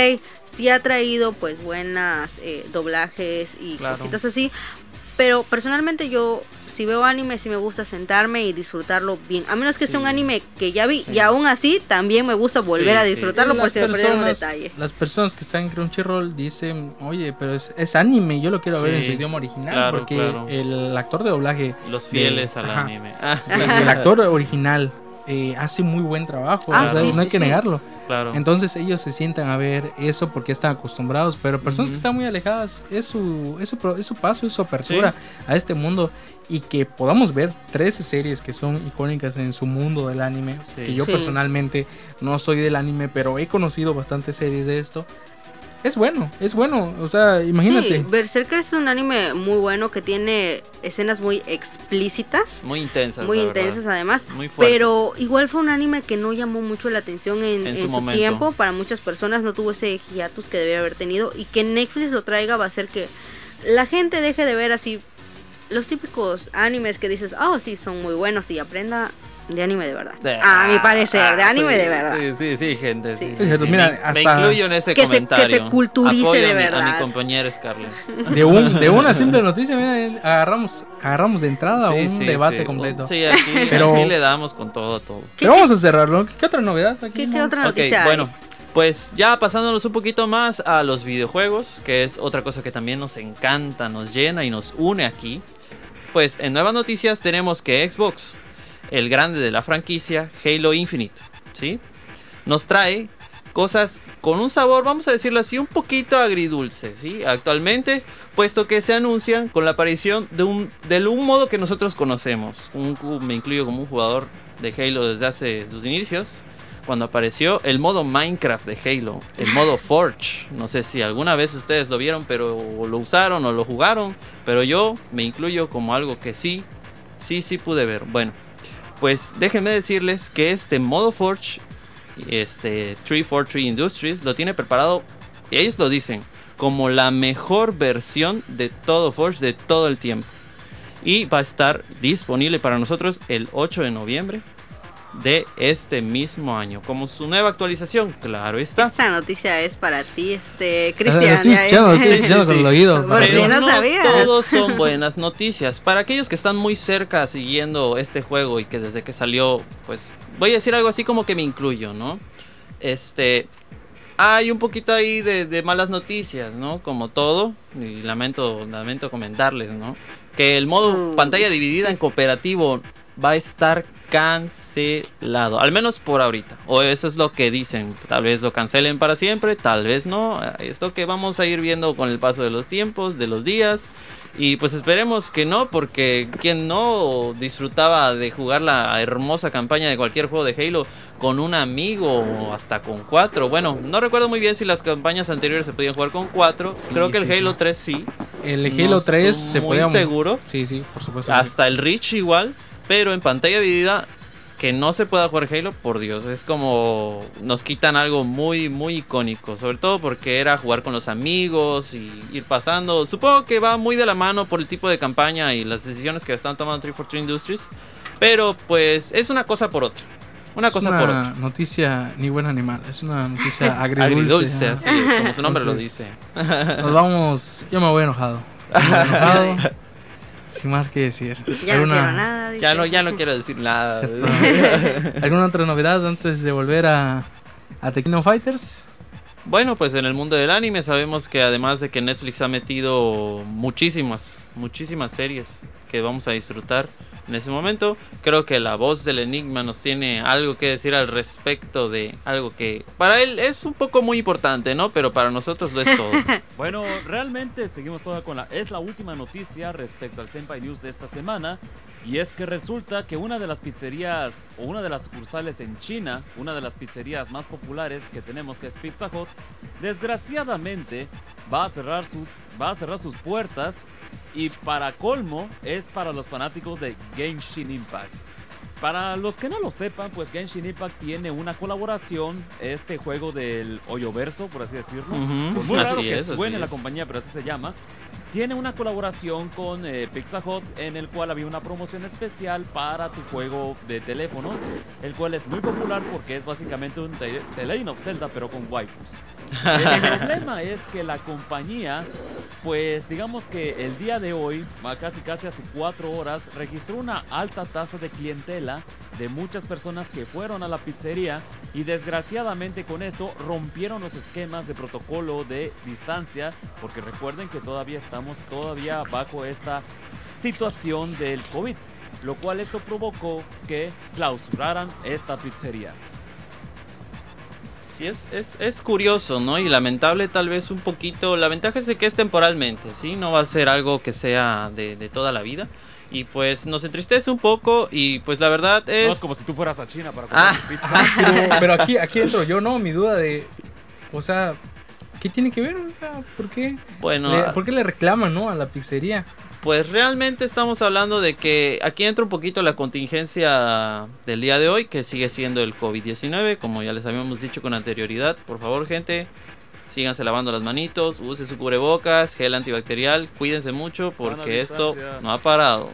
S4: sí ha traído pues buenas eh, doblajes y
S5: Claro.
S4: cositas así. Pero personalmente yo, si veo anime, sí me gusta sentarme y disfrutarlo bien. A menos que sea un anime que ya vi.
S5: Sí.
S4: Y aún así, también me gusta volver
S5: Sí,
S4: a
S5: sí.
S4: disfrutarlo por
S3: Las
S4: si me un detalle.
S3: Las personas que están en Crunchyroll dicen, oye, pero es, es anime, yo lo quiero ver en su idioma original,
S5: claro,
S3: porque
S5: claro.
S3: el actor de doblaje
S5: Los fieles al
S3: Ajá.
S5: anime. Ah,
S3: el, el actor original eh, hace muy buen trabajo,
S4: Ah,
S3: o sea,
S4: sí,
S3: no hay
S4: sí,
S3: que negarlo.
S5: Claro.
S3: Entonces ellos se sientan a ver eso porque están acostumbrados, pero personas que
S5: Ujú.
S3: están muy alejadas, es su, es su, pro- es su paso, es su apertura a este mundo y que podamos ver 13 series que son icónicas en su mundo del anime,
S5: Sí.
S3: que yo
S4: Sí.
S3: personalmente no soy del anime, pero he conocido bastantes series de esto. Es bueno, es bueno, o sea, imagínate.
S4: Sí, Berserker es un anime muy bueno que tiene escenas muy explícitas,
S5: muy intensas.
S4: muy
S5: la verdad.
S4: intensas además.
S5: Muy fuertes.
S4: Pero igual fue un anime que no llamó mucho la atención en,
S5: En
S4: en
S5: su
S4: su, tiempo. Para muchas personas no tuvo ese hiatus que debería haber tenido. Y que Netflix lo traiga va a hacer que la gente deje de ver así los típicos animes que dices, oh, sí, son muy buenos y aprenda de anime de verdad.
S5: De-
S4: a mi parecer, de
S5: ah,
S4: anime
S5: sí,
S4: de verdad.
S5: Sí, sí, sí, gente. Sí,
S4: Sí,
S5: sí,
S3: sí.
S5: sí.
S3: Mira,
S5: me, me
S3: hasta-
S5: incluyo en ese
S4: Que se- que se
S5: comentario.
S4: culturice
S5: Apoyo
S4: de
S5: a mi- A mi
S4: verdad.
S5: compañera Scarlett.
S3: De, un, de una simple noticia, mira, agarramos, agarramos de entrada
S5: Sí,
S3: un
S5: sí,
S3: debate
S5: sí.
S3: completo.
S5: Sí, aquí,
S3: Pero-
S5: aquí le damos con todo, todo.
S4: ¿Qué-
S3: Pero vamos a cerrarlo. ¿Qué, qué otra novedad aquí?
S4: ¿Qué, qué otra noticia hay?
S5: bueno, pues ya pasándonos un poquito más a los videojuegos, que es otra cosa que también nos encanta, nos llena y nos une aquí. Pues en nuevas noticias tenemos que Xbox, el grande de la franquicia, Halo Infinite, ¿sí? Nos trae cosas con un sabor, vamos a decirlo así, un poquito agridulce, ¿sí? Actualmente, puesto que se anuncian con la aparición de un, de un modo que nosotros conocemos. Un- me incluyo como un jugador de Halo desde hace sus inicios. Cuando apareció el modo Minecraft de Halo, el modo Forge. No sé si alguna vez ustedes lo vieron, pero o lo usaron o lo jugaron. Pero yo me incluyo como algo que sí, sí, sí pude ver. Bueno, pues déjenme decirles que este modo Forge, este 343 Industries, lo tiene preparado, y ellos lo dicen, como la mejor versión de todo Forge de todo el tiempo. Y va a estar disponible para nosotros el 8 de noviembre de este mismo año. Como su nueva actualización, claro está.
S4: Esta noticia es para ti, este,
S3: Ah,
S4: Cristian. no
S5: no
S4: sabías.
S5: todos son buenas noticias. Para aquellos que están muy cerca siguiendo este juego y que desde que salió, pues voy a decir algo así como que me incluyo, ¿no? Este, hay un poquito ahí de, de malas noticias, ¿no? Como todo, y lamento, lamento comentarles, ¿no? Que el modo
S4: Mm.
S5: pantalla dividida en cooperativo va a estar cancelado, al menos por ahorita. O eso es lo que dicen. Tal vez lo cancelen para siempre, tal vez no. Es lo que vamos a ir viendo con el paso de los tiempos, de los días. Y pues esperemos que no, porque quien no disfrutaba de jugar la hermosa campaña de cualquier juego de Halo con un amigo o hasta con cuatro. Bueno, no recuerdo muy bien si las campañas anteriores se podían jugar con cuatro.
S3: Sí,
S5: Creo que el Halo
S3: sí.
S5: 3 sí.
S3: El
S5: No
S3: Halo 3
S5: estoy
S3: se
S5: muy
S3: podía.
S5: Seguro.
S3: Sí, sí, por supuesto. que sí.
S5: Hasta el Reach igual, pero en pantalla dividida que no se pueda jugar Halo, por Dios, es como nos quitan algo muy muy icónico, sobre todo porque era jugar con los amigos y ir pasando. Supongo que va muy de la mano por el tipo de campaña y las decisiones que están tomando 343 Industries, pero pues es una cosa por otra. Una
S3: Es
S5: cosa
S3: una
S5: por otra.
S3: noticia ni buena ni mala, es una noticia agridulce.
S5: Agridulce, así es, como su nombre lo
S3: Entonces,
S5: dice.
S3: Nos vamos, yo me voy enojado. Me voy enojado, sin más que decir.
S4: Ya no
S3: ¿Alguna-
S4: quiero nada. dice.
S5: Ya no, ya no quiero decir nada.
S3: Cierto. ¿Alguna otra novedad antes de volver a, a Tekken Fighters?
S5: Bueno, pues en el mundo del anime sabemos que además de que Netflix ha metido muchísimas, muchísimas series que vamos a disfrutar en ese momento, creo que la voz del Enigma nos tiene algo que decir al respecto de algo que para él es un poco muy importante, ¿no? Pero para nosotros lo es todo.
S1: Bueno, realmente seguimos toda con la... Es la última noticia respecto al Senpai News de esta semana. Y es que resulta que una de las pizzerías o una de las sucursales en China, una de las pizzerías más populares que tenemos que es Pizza Hut, desgraciadamente va a cerrar sus, va a cerrar sus puertas y para colmo es para los fanáticos de Genshin Impact. Para los que no lo sepan, pues Genshin Impact tiene una colaboración, este juego del Hoyoverso, por así decirlo.
S5: Ujú,
S1: Por muy raro
S5: así
S1: que
S5: es,
S1: suene la compañía, pero así se llama. Tiene una colaboración con eh, Pizza Hut en el cual había una promoción especial para tu juego de teléfonos, el cual es muy popular porque es básicamente un The Legend of Zelda pero con waifus. El problema es que la compañía, pues digamos que el día de hoy, casi casi hace cuatro horas, registró una alta tasa de clientela de muchas personas que fueron a la pizzería y desgraciadamente con esto rompieron los esquemas de protocolo de distancia porque recuerden que todavía estamos todavía bajo esta situación del COVID. lo cual esto provocó que clausuraran esta pizzería.
S5: Sí, es, es, es curioso, ¿no? Y lamentable tal vez un poquito. La ventaja es de que es temporalmente, ¿sí? No va a ser algo que sea de, de toda la vida. Y pues nos entristece un poco y pues la verdad es...
S1: No es como si tú fueras a China para comer
S5: Ah.
S1: pizza.
S3: Pero, pero aquí, aquí entro yo, ¿no? Mi duda de. O sea, ¿qué tiene que ver? O sea, ¿por qué?
S5: Bueno,
S3: Le- ¿Por qué le reclaman, no? A la pizzería.
S5: Pues realmente estamos hablando de que aquí entra un poquito la contingencia del día de hoy, que sigue siendo el COVID-19, como ya les habíamos dicho con anterioridad. Por favor, gente, síganse lavando las manitos, use su cubrebocas, gel antibacterial, cuídense mucho porque esto no ha parado.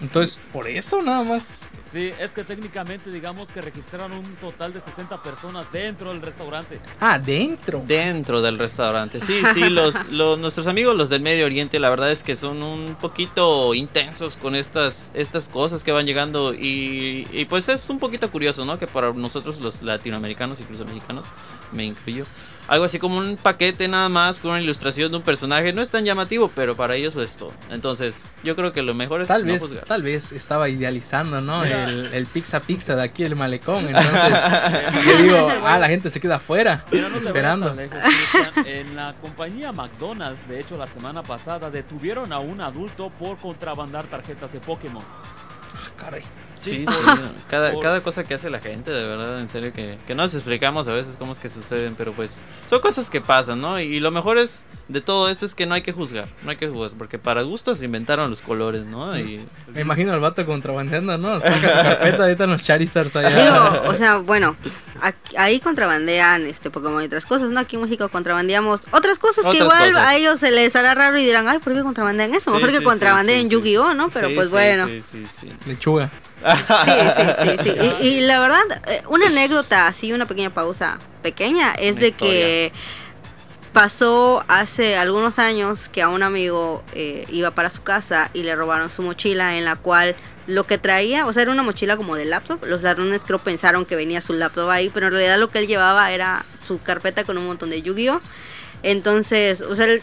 S3: Entonces, por eso nada más.
S1: Sí, es que técnicamente digamos que registraron un total de 60 personas dentro del restaurante.
S3: Ah, dentro.
S5: Dentro del restaurante. Sí, sí, los, los- nuestros amigos los del Medio Oriente, la verdad es que son un poquito intensos con estas, estas cosas que van llegando y, y pues es un poquito curioso, ¿no? Que para nosotros los latinoamericanos, incluso mexicanos, me incluyo, algo así como un paquete nada más con una ilustración de un personaje no es tan llamativo, pero para ellos es todo. Entonces, yo creo que lo mejor es
S3: Tal
S5: no
S3: vez,
S5: juzgar.
S3: tal vez estaba idealizando, ¿no? El, el pizza pizza de aquí, el malecón. Entonces, yo digo, ah, la gente se queda afuera
S1: no
S3: esperando.
S1: lejos. En la compañía McDonald's, de hecho, la semana pasada detuvieron a un adulto por contrabandar tarjetas de Pokémon.
S3: Caray.
S5: Sí,
S1: Sí,
S5: cada,
S1: por-
S5: cada cosa que hace la gente, de verdad, en serio, que, que no nos explicamos a veces cómo es que suceden, pero pues son cosas que pasan, ¿no? Y lo mejor es de todo esto es que no hay que juzgar, no hay que juzgar, porque para gustos se inventaron los colores, ¿no? Y
S3: Me imagino al vato contrabandeando, ¿no? Saca su carpeta, ahorita en los Charizards allá.
S4: Digo, o sea, bueno, aquí- ahí contrabandean este Pokémon y otras cosas, ¿no? Aquí en México contrabandeamos otras cosas que igual
S5: cosas.
S4: a ellos se les hará raro y dirán, ay, ¿por qué contrabandean eso? Mejor
S5: Sí,
S4: que
S5: sí,
S4: contrabandeen
S5: sí, sí,
S4: Yu-Gi-Oh, ¿no? Pero
S5: Sí,
S4: pues
S5: sí,
S4: bueno.
S5: Sí, sí, sí.
S3: Lechuga.
S4: Sí, sí, sí, sí. Y, y la verdad, eh, una anécdota, así, una pequeña pausa pequeña, es
S5: Una
S4: de
S5: historia.
S4: que pasó hace algunos años que a un amigo eh, iba para su casa y le robaron su mochila en la cual lo que traía, o sea, era una mochila como de laptop. Los ladrones creo pensaron que venía su laptop ahí, pero en realidad lo que él llevaba era su carpeta con un montón de Yu-Gi-Oh! Entonces, o sea, él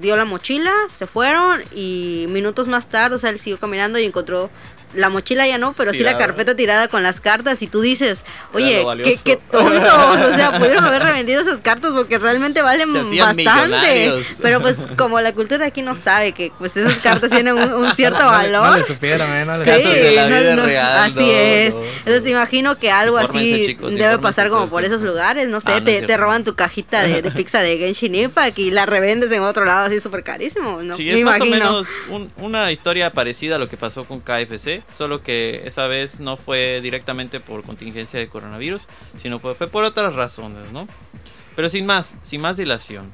S4: dio la mochila, se fueron y minutos más tarde, o sea, él siguió caminando y encontró la mochila ya no, pero sí la
S5: Tirada.
S4: carpeta tirada con las cartas y tú dices, oye, qué, qué tontos, o sea, pudieron haber revendido esas cartas porque realmente valen bastante, pero pues como la cultura aquí no sabe que pues esas cartas tienen un, un cierto
S3: No
S4: valor.
S3: No le supieron, ¿eh? No le
S4: Sí,
S5: Casos de la
S4: no,
S5: vida
S4: no,
S5: real,
S4: así es. Entonces imagino que algo así
S5: chicos,
S4: debe pasar como por esos lugares, no sé,
S5: Ah,
S4: te, roban tu cajita de, de pizza de Genshin Impact y la revendes en otro lado así súper carísimo, ¿no?
S5: Sí,
S4: Me
S5: es más o menos un- una historia parecida a lo que pasó con KFC, solo que esa vez no fue directamente por contingencia de coronavirus, sino fue, por otras razones, ¿no? Pero sin más, sin más dilación.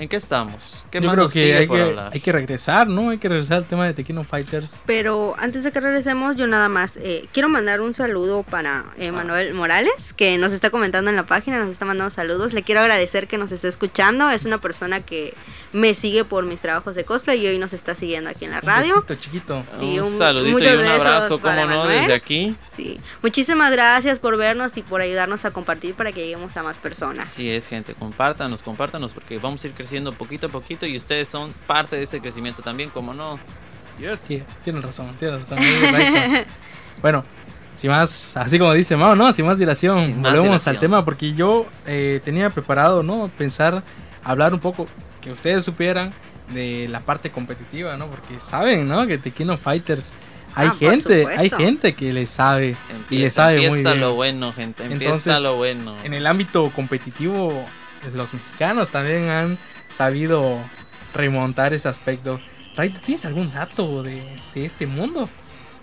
S5: ¿En qué estamos? ¿Qué
S3: Yo
S5: más
S3: creo
S5: nos
S3: que
S5: sigue
S3: hay,
S5: por
S3: que
S5: hablar?
S3: hay que regresar, ¿no? Hay que regresar al tema de Tequino Fighters.
S4: Pero antes de que regresemos, yo nada más eh, quiero mandar un saludo para eh, Manuel Morales, que nos está comentando en la página, nos está mandando saludos. Le quiero agradecer que nos esté escuchando. Es una persona que me sigue por mis trabajos de cosplay y hoy nos está siguiendo aquí en la radio.
S3: Un besito chiquito.
S4: Sí,
S5: un,
S4: un-
S5: saludito y un abrazo, como no,
S4: Manuel.
S5: desde aquí.
S4: Sí. Muchísimas gracias por vernos y por ayudarnos a compartir para que lleguemos a más personas.
S5: Así es, gente, compártanos, compártanos, porque vamos a ir creciendo poquito a poquito y ustedes son parte de ese crecimiento también, como no.
S1: Yes.
S3: Sí, tienes razón, tienes razón. bueno, sin más, así como dice Mao, ¿no? Sin más dilación,
S5: Sin más
S3: volvemos
S5: dilación.
S3: al tema porque yo eh, tenía preparado, ¿no? Pensar, hablar un poco, que ustedes supieran de la parte competitiva, ¿no? Porque saben, ¿no? Que Tequino Fighters hay
S4: Ah,
S3: gente, hay gente que le sabe y le
S5: Empieza,
S3: sabe muy
S5: empieza
S3: bien.
S5: lo bueno, gente, empieza
S3: Entonces,
S5: lo bueno.
S3: En el ámbito competitivo, los mexicanos también han sabido remontar ese aspecto. Ray, ¿tú tienes algún dato de, de este mundo?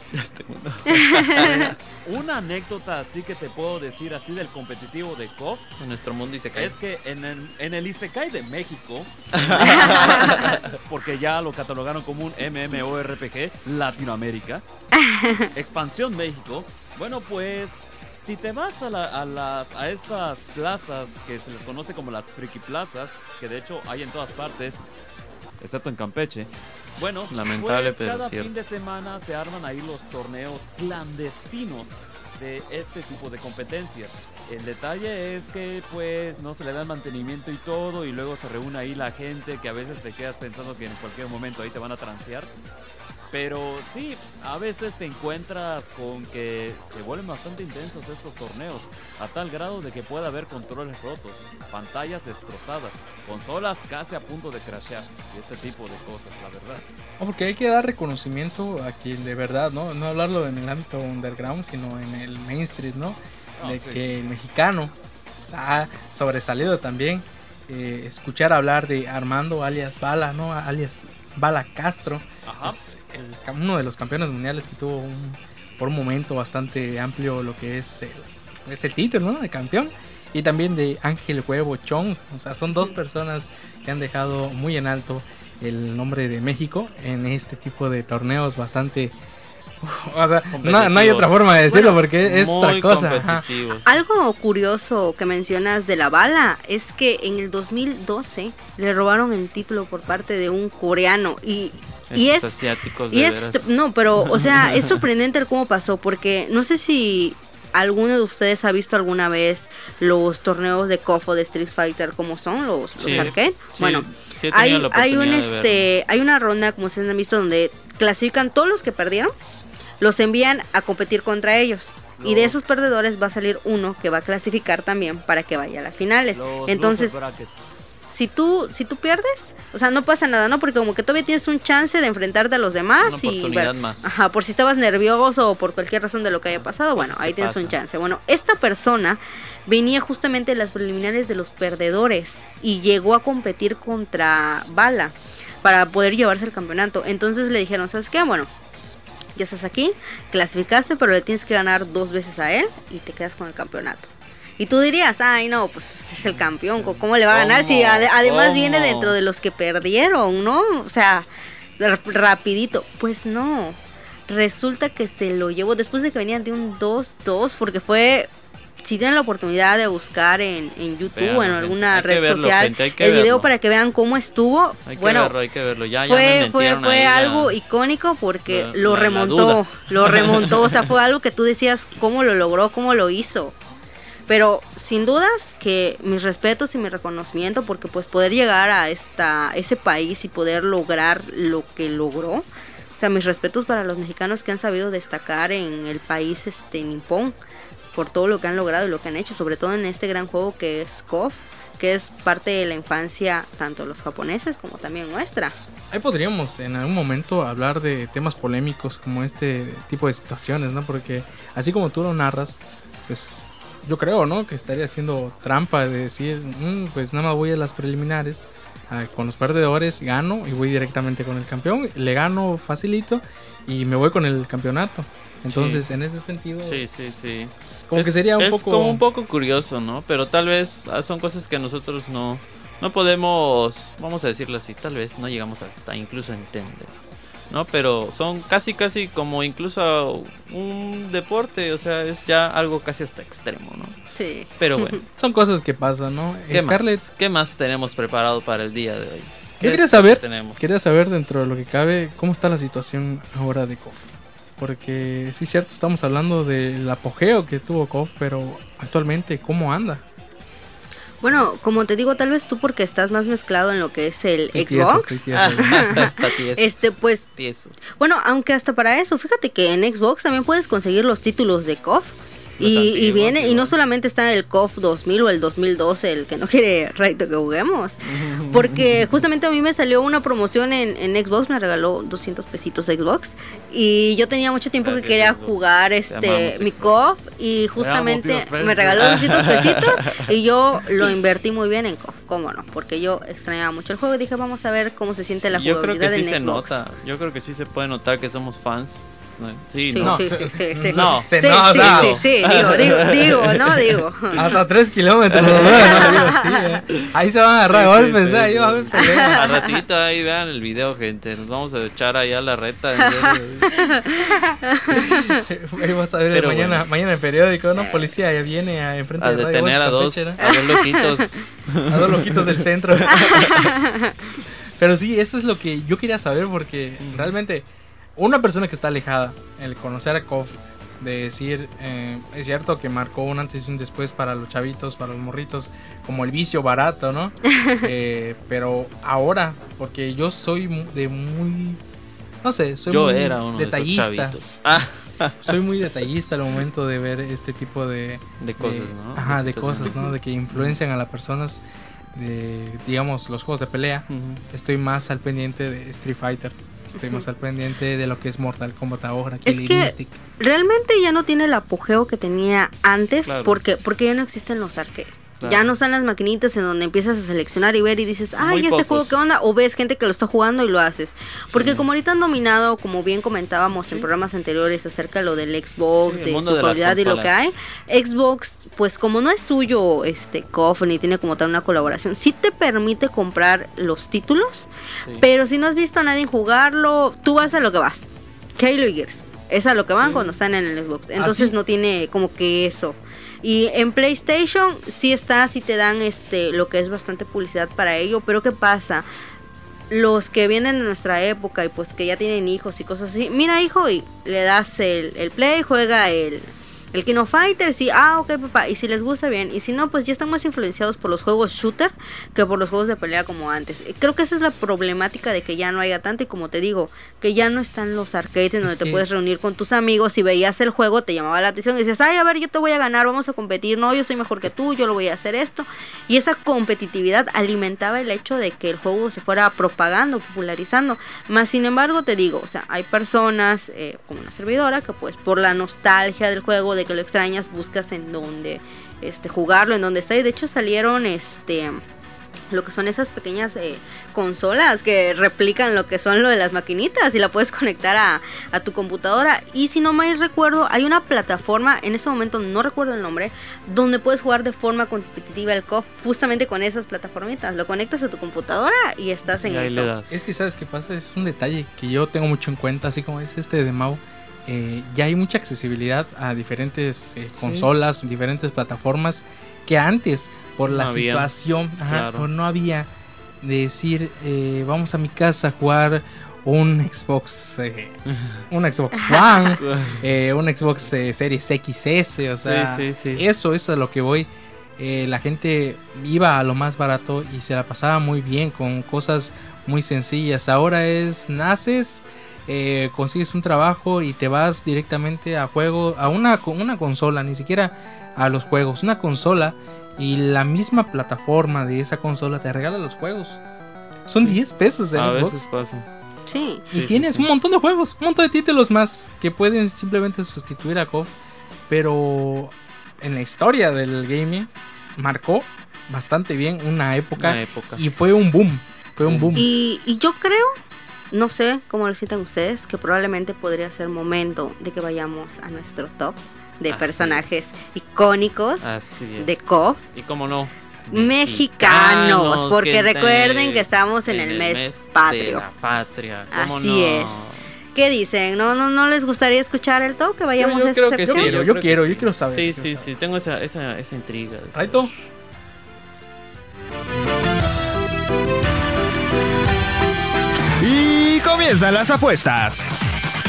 S1: Una anécdota así que te puedo decir así del competitivo de KOF
S5: En nuestro mundo que
S1: es que en el, en el Isekai de México, porque ya lo catalogaron como un MMORPG Latinoamérica, Expansión México, bueno pues si te vas a, la- a las, a estas plazas que se les conoce como las friki plazas, que de hecho hay en todas partes, excepto en Campeche, bueno,
S5: Lamentable,
S1: pues,
S5: pero
S1: cada
S5: cierto.
S1: fin de semana se arman ahí los torneos clandestinos de este tipo de competencias. El detalle es que pues no se le da el mantenimiento y todo y luego se reúne ahí la gente que a veces te quedas pensando que en cualquier momento ahí te van a transear. Pero sí, a veces te encuentras con que se vuelven bastante intensos estos torneos, a tal grado de que puede haber controles rotos, pantallas destrozadas, consolas casi a punto de crashear y este tipo de cosas, la verdad.
S3: Oh, porque hay que dar reconocimiento a quien de verdad, ¿no? No hablarlo en el ámbito underground, sino en el mainstream, ¿no?
S1: Ah,
S3: de
S1: sí.
S3: que el mexicano pues, ha sobresalido también. eh, escuchar hablar de Armando alias Bala, ¿no? Alias Bala Castro.
S1: Ajá.
S3: Es el uno de los campeones mundiales que tuvo un- por un momento bastante amplio lo que es el, es el título ¿no? de campeón. Y también de Ángel Huevo Chong. O sea, son dos personas que han dejado muy en alto el nombre de México en este tipo de torneos bastante... O sea, no, no hay otra forma de decirlo
S4: Bueno,
S3: porque es otra cosa.
S4: Algo curioso que mencionas de la bala es que en el 2012 le robaron el título por parte de un coreano y, y es
S5: asiáticos
S4: y
S5: de
S4: es
S5: veras.
S4: no, pero o sea, es sorprendente el cómo pasó porque no sé si alguno de ustedes ha visto alguna vez los torneos de KOF o de Street Fighter como son los, los
S5: Sí,
S4: arcade.
S5: Sí,
S4: bueno,
S5: sí
S4: hay, hay un este hay una ronda como ustedes han visto donde clasifican todos los que perdieron los envían a competir contra ellos. Y de esos perdedores va a salir uno que va a clasificar también para que vaya a las finales.
S1: Los
S4: entonces si tú si tú pierdes o sea no pasa nada no porque como que todavía tienes un chance de enfrentarte a los demás
S5: Una
S4: y bueno,
S5: más.
S4: ajá por si estabas nervioso o por cualquier razón de lo que haya pasado bueno ahí tienes un chance. Bueno esta persona venía justamente de las preliminares de los perdedores y llegó a competir contra Bala para poder llevarse el campeonato. Entonces le dijeron sabes qué bueno ya estás aquí, clasificaste, pero le tienes que ganar dos veces a él y te quedas con el campeonato. Y tú dirías, ay no, pues es el campeón, ¿cómo- ¿cómo le va a ganar? Si además viene dentro de los que perdieron, ¿no? O sea, ra- rapidito. Pues no, resulta que se lo llevó después de que venían de un 2-2, porque fue, si tienen la oportunidad de buscar en, en YouTube o en alguna red
S5: verlo,
S4: social
S5: gente,
S4: el video para que vean cómo estuvo,
S5: Hay que
S4: bueno,
S5: verlo, hay que verlo. Ya,
S4: fue, fue, fue
S5: la-
S4: algo icónico porque
S5: la-
S4: lo remontó, lo remontó, o sea, fue algo que tú decías cómo lo logró, cómo lo hizo. Pero sin dudas que mis respetos y mi reconocimiento porque pues poder llegar a esta ese país y poder lograr lo que logró. O sea, mis respetos para los mexicanos que han sabido destacar en el país este nipón por todo lo que han logrado y lo que han hecho, sobre todo en este gran juego que es KOF, que es parte de la infancia tanto de los japoneses como también nuestra.
S3: Ahí podríamos en algún momento hablar de temas polémicos como este tipo de situaciones, ¿no? Porque así como tú lo narras, pues yo creo, ¿no? Que estaría haciendo trampa de decir, "Mm, pues nada más voy a las preliminares con los perdedores, gano y voy directamente con el campeón, le gano facilito y me voy con el campeonato. Entonces, en ese sentido,
S5: Sí, sí, sí.
S3: Como
S5: Es-
S3: que sería un
S5: es
S3: poco...
S5: como un poco curioso, ¿no? Pero tal vez ah, son cosas que nosotros no, no podemos, vamos a decirlo así, tal vez no llegamos hasta incluso a entender, ¿no? Pero son casi, casi como incluso un deporte, o sea, es ya algo casi hasta extremo, ¿no?
S4: Sí.
S5: Pero bueno,
S3: Son cosas que pasan, ¿no?
S5: ¿qué
S3: Scarlett,
S5: más? ¿Qué más tenemos preparado para el día de hoy? ¿Qué
S3: Yo quería saber-
S5: tenemos?
S3: Quería saber dentro de lo que cabe cómo está la situación ahora de KOF. Porque sí es cierto, estamos hablando del apogeo que tuvo KOF, pero actualmente cómo anda.
S4: Bueno, como te digo, tal vez tú porque estás más mezclado en lo que es el Xbox. Este, pues,
S5: tieso.
S4: bueno, aunque hasta para eso, fíjate que en Xbox también puedes conseguir los títulos de KOF. Y, y
S5: antiguos,
S4: viene, y no solamente está el KOF 2000 o el 2012, el que no quiere Raito que juguemos. Porque justamente a mí me salió una promoción en, en Xbox, me regaló 200 pesitos Xbox. Y yo tenía mucho tiempo
S5: Gracias,
S4: que quería
S5: Xbox.
S4: jugar
S5: Te
S4: este mi. KOF. Y justamente me regaló 200 pesitos. y yo lo invertí muy bien en KOF, cómo no. Porque yo extrañaba mucho el juego y dije, vamos a ver cómo se siente la
S5: Sí, yo creo
S4: jugabilidad
S5: que sí
S4: en
S5: se
S4: Xbox.
S5: nota. Yo creo que sí se puede notar que somos fans. ¿No? Sí,
S4: Sí,
S5: ¿no?
S4: sí, sí, sí, sí.
S5: No.
S4: Sí, sí, sí, sí, digo, digo, digo, no digo.
S3: Hasta 3 kilómetros. ¿no? Digo, sí, eh. Ahí se van a agarrar
S5: Sí,
S3: a
S5: sí,
S3: golpes,
S5: sí,
S3: ¿eh? ahí va a haber problemas.
S5: Al ratito ahí vean el video, gente. Nos vamos a echar ahí a la reta.
S3: Ahí vas a ver
S5: Pero
S3: mañana,
S5: bueno.
S3: mañana el periódico, ¿no? Policía ya viene a enfrente
S5: A
S3: de Radio
S5: detener a dos,
S3: Campeche,
S5: a dos loquitos.
S3: ¿no? a dos loquitos del centro. Pero sí, eso es lo que yo quería saber porque realmente una persona que está alejada, el conocer a KOF, de decir, eh, es cierto que marcó un antes y un después para los chavitos, para los morritos, como el vicio barato, ¿no? Eh, pero ahora, porque yo soy mu- de muy no sé, soy
S5: Yo
S3: muy
S5: era uno
S3: detallista.
S5: de esos chavitos.
S3: Soy muy detallista al momento de ver este tipo de,
S5: de cosas,
S3: de-
S5: ¿no?
S3: Ajá, de cosas, ¿no? De que influencian a las personas de, digamos, los juegos de pelea. Estoy más al pendiente de Street Fighter. Estoy más al pendiente de lo que es Mortal Kombat ahora,
S4: Es que-. Realmente ya no tiene el apogeo que tenía antes
S5: Claro.
S4: porque, porque ya no existen los arcades.
S5: Claro.
S4: Ya no están las maquinitas en donde empiezas a seleccionar y ver y dices, ay, este juego, ¿qué onda? O ves gente que lo está jugando y lo haces. Porque
S5: Sí.
S4: como ahorita han dominado, como bien comentábamos en programas anteriores acerca de lo del Xbox,
S5: Sí,
S4: de su
S5: de
S4: calidad y lo que hay. Xbox, pues como no es suyo este KOF ni tiene como tal una colaboración, sí te permite comprar los títulos, pero si no has visto a nadie jugarlo, tú vas a lo que vas. Halo y Gears. Es a lo que van cuando están en el Xbox. Entonces
S3: sí?
S4: no tiene como que eso. Y en PlayStation sí está, sí te dan este lo que es bastante publicidad para ello, pero ¿qué pasa? Los que vienen de nuestra época y pues que ya tienen hijos y cosas así, mira hijo y le das el, el play, juega el, el King of Fighters y ah ok papá, y si les gusta bien, y si no pues ya están más influenciados por los juegos shooter que por los juegos de pelea como antes. Eh, Creo que esa es la problemática de que ya no haya tanto y como te digo, que ya no están los arcades en donde
S3: Es
S4: te
S3: que-
S4: puedes reunir con tus amigos y veías el juego, te llamaba la atención y dices, ay, a ver, yo te voy a ganar, vamos a competir, no, yo soy mejor que tú, yo lo voy a hacer esto. Y esa competitividad alimentaba el hecho de que el juego se fuera propagando, popularizando. Más sin embargo, te digo, o sea, hay personas eh, como una servidora que pues por la nostalgia del juego, de que lo extrañas, buscas en dónde este, jugarlo, en dónde está. Y de hecho salieron este lo que son esas pequeñas eh, consolas que replican lo que son lo de las maquinitas y la puedes conectar a, a tu computadora. Y si no mal recuerdo, hay una plataforma, en ese momento no recuerdo el nombre, donde puedes jugar de forma competitiva el KOF justamente con esas plataformitas. Lo conectas a tu computadora y estás en
S5: Y
S4: eso.
S3: Es que, ¿sabes qué pasa? Es un detalle que yo tengo mucho en cuenta, así como dice este de Mau. Eh, ya hay mucha accesibilidad a diferentes eh, consolas, diferentes plataformas que antes, por la
S5: No había.
S3: situación, ajá,
S5: Claro.
S3: o no había de decir, eh, vamos a mi casa a jugar un Xbox, eh, un Xbox One, eh, un Xbox eh, Series XS, o sea,
S5: Sí, sí, sí.
S3: eso es a lo que voy. Eh, la gente iba a lo más barato y se la pasaba muy bien con cosas muy sencillas. Ahora es, naces, eh, consigues un trabajo y te vas directamente a juego, a una, una consola, ni siquiera a los juegos, una consola y la misma plataforma de esa consola te regala los juegos. Son 10 pesos en
S5: A
S3: Xbox.
S5: veces pasa.
S4: Sí.
S3: Y
S5: Sí, sí,
S3: tienes
S5: sí.
S3: un montón de juegos, un montón de títulos más que pueden simplemente sustituir a KOF. Pero en la historia del gaming marcó bastante bien una época
S5: Una época.
S3: y fue un boom. Fue un
S5: Sí.
S3: boom.
S4: Y, y yo creo, no sé cómo lo sientan ustedes, que probablemente podría ser momento de que vayamos a nuestro top de
S5: Así
S4: personajes icónicos
S5: Así es.
S4: de KOF.
S5: Y cómo no.
S4: mexicanos, porque recuerden que estamos en, el, mes, patrio.
S5: De la patria. ¿cómo
S4: Así
S5: no?
S4: es. ¿Qué dicen? ¿No, no, ¿No les gustaría escuchar el top? Que vayamos
S5: yo
S4: a
S5: creo que
S3: Yo
S5: sí,
S4: sección?
S3: quiero, yo
S5: creo que
S3: quiero,
S5: sí.
S3: yo quiero saber,
S5: Sí,
S3: quiero
S5: sí,
S3: saber.
S5: sí, tengo esa, esa, esa intriga.
S3: Raito.
S7: Y comienzan las apuestas.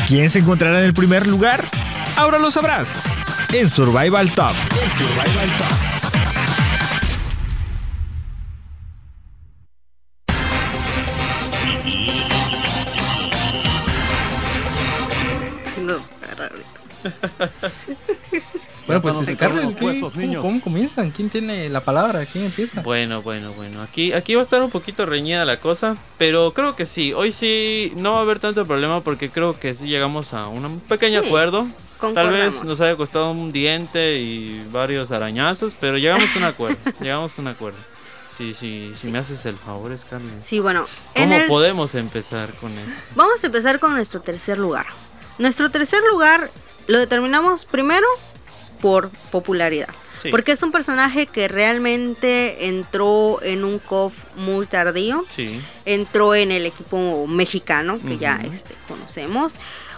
S7: ¿Quién se encontrará en el primer lugar? Ahora lo sabrás. En Survival Top. En Survival Top.
S3: Bueno, pues Scarlett,
S1: los
S3: ¿qué-
S1: puestos,
S3: cómo-
S1: niños.
S3: ¿cómo comienzan? ¿Quién tiene la palabra? ¿Quién empieza?
S5: Bueno, bueno, bueno. Aquí, aquí va a estar un poquito reñida la cosa, pero creo que sí. Hoy sí no va a haber tanto problema porque creo que sí llegamos a un pequeño
S4: Sí,
S5: acuerdo. Tal vez nos haya costado un diente y varios arañazos, pero llegamos a un acuerdo. llegamos a un acuerdo. Sí, sí, si me haces el favor, Scarlett.
S4: Sí, bueno. En
S5: ¿Cómo
S4: el...
S5: podemos empezar con esto?
S4: Vamos a empezar con nuestro tercer lugar. Nuestro tercer lugar lo determinamos primero por popularidad.
S5: Sí.
S4: Porque es un personaje que realmente entró en un COF muy tardío.
S5: Sí.
S4: Entró en el equipo mexicano que ya este, conocemos.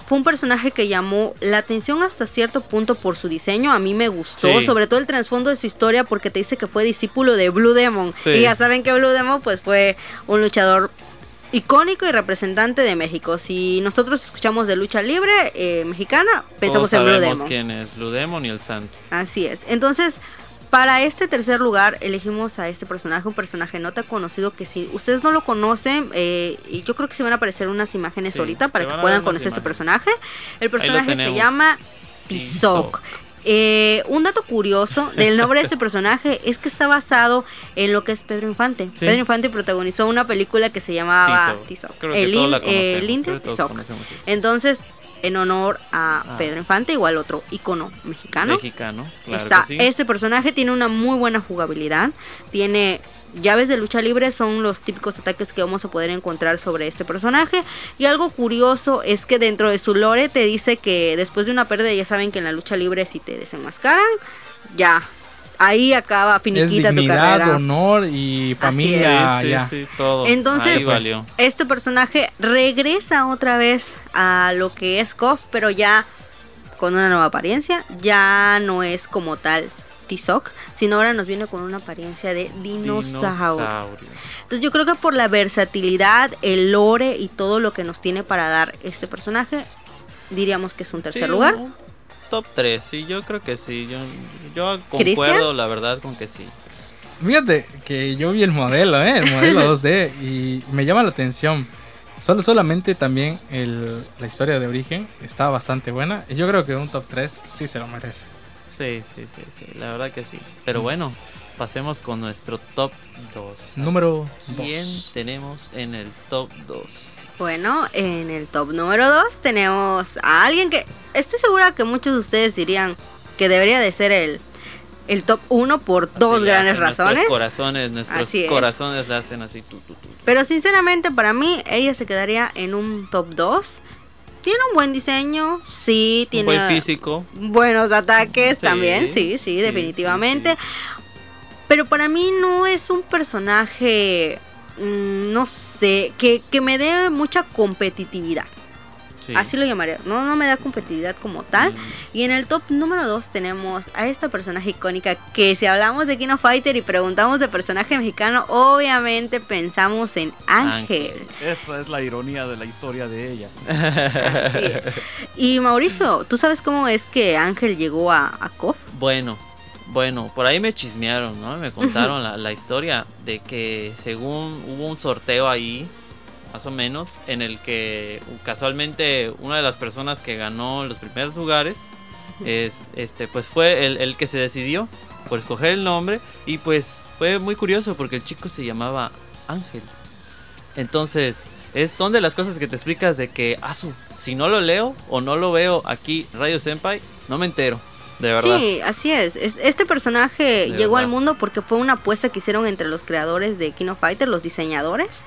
S4: Fue un personaje que llamó la atención hasta cierto punto por su diseño. A mí me gustó,
S5: Sí.
S4: sobre todo el trasfondo de su historia, porque te dice que fue discípulo de Blue Demon. Y ya saben que Blue Demon pues fue un luchador icónico y representante de México. Si nosotros escuchamos de lucha libre eh, mexicana, pensamos
S5: Todos
S4: en Blue
S5: sabemos
S4: Demon.
S5: quién es Blue Demon y el Santo.
S4: Así es. Entonces, para este tercer lugar elegimos a este personaje, un personaje no tan conocido que si ustedes no lo conocen, eh, y yo creo que se van a aparecer unas imágenes
S5: Sí,
S4: ahorita para que puedan conocer este personaje. El personaje se llama
S5: Tizoc.
S4: Eh, un dato curioso del nombre de este personaje es que está basado en lo que es Pedro Infante.
S5: Sí.
S4: Pedro Infante protagonizó una película que se llamaba
S5: Tizoc.
S4: El in-
S5: todos
S4: Tizoc. Entonces, en honor a
S5: Ah.
S4: Pedro Infante, igual otro icono mexicano.
S5: Mexicano, claro
S4: Está,
S5: que sí.
S4: Este personaje tiene una muy buena jugabilidad. Tiene llaves de lucha libre, son los típicos ataques que vamos a poder encontrar sobre este personaje. Y algo curioso es que dentro de su lore te dice que después de una pérdida, ya saben que en la lucha libre, si te desenmascaran, ya. Ahí acaba
S3: Es
S4: finiquita tu
S3: dignidad,
S4: carrera.
S3: honor y familia.
S5: Sí, sí,
S3: ya.
S5: sí, todo.
S4: Entonces-
S5: Ahí valió.
S4: Este personaje regresa otra vez a lo que es KOF, pero ya con una nueva apariencia. Ya no es como tal Tizoc, sino ahora nos viene con una apariencia de dinosaurio.
S5: Dinosaurio.
S4: Entonces yo creo que por la versatilidad, el lore y todo lo que nos tiene para dar este personaje, diríamos que es un tercer
S5: Sí,
S4: lugar.
S5: un Top 3, sí, yo creo que sí. Yo, yo concuerdo, la verdad, con que sí.
S3: Fíjate que yo vi el modelo, ¿eh? el modelo 2D, y me llama la atención. Solo, solamente también el- la historia de origen está bastante buena. Y yo creo que un top 3 sí se lo merece.
S5: Sí, sí, sí, sí, la verdad que sí. Pero bueno, pasemos con nuestro top 2.
S3: Número
S5: ¿Quién
S3: 2.
S5: tenemos en el top 2?
S4: Bueno, en el top número 2 tenemos a alguien que estoy segura que muchos de ustedes dirían que debería de ser el, el top 1 por dos grandes razones.
S5: Nuestros corazones, nuestros
S4: Así es.
S5: corazones le hacen así. Tu, tu, tu.
S4: Pero sinceramente para mí ella se quedaría en un top 2. Tiene un buen diseño, sí,
S5: Un
S4: tiene
S5: buen físico.
S4: buenos ataques
S5: Sí,
S4: también, sí, sí, definitivamente.
S5: sí,
S4: Pero para mí no es un personaje, mm, no sé, que, que me dé mucha competitividad.
S5: Sí.
S4: Así lo llamaría. No, no me da competitividad como tal.
S5: Mm,
S4: Y en el top número 2 tenemos a esta personaje icónica que si hablamos de King of Fighter y preguntamos de personaje mexicano, obviamente pensamos en Ángel.
S1: Esa es la ironía de la historia de ella.
S4: Y Mauricio, ¿tú sabes cómo es que Ángel llegó a, a KOF?
S5: Bueno, bueno, por ahí me chismearon, ¿no? Me contaron la, la historia de que según hubo un sorteo ahí, más o menos, en el que casualmente una de las personas que ganó los primeros lugares, es, este, pues fue el, el que se decidió por escoger el nombre y pues fue muy curioso porque el chico se llamaba Ángel. Entonces, es, son de las cosas que te explicas de que, asu, si no lo leo o no lo veo aquí Radio Senpai, no me entero, de verdad.
S4: Sí, así es. Es- Este personaje
S5: De
S4: llegó al mundo porque fue una apuesta que hicieron entre los creadores de King of Fighter, los diseñadores.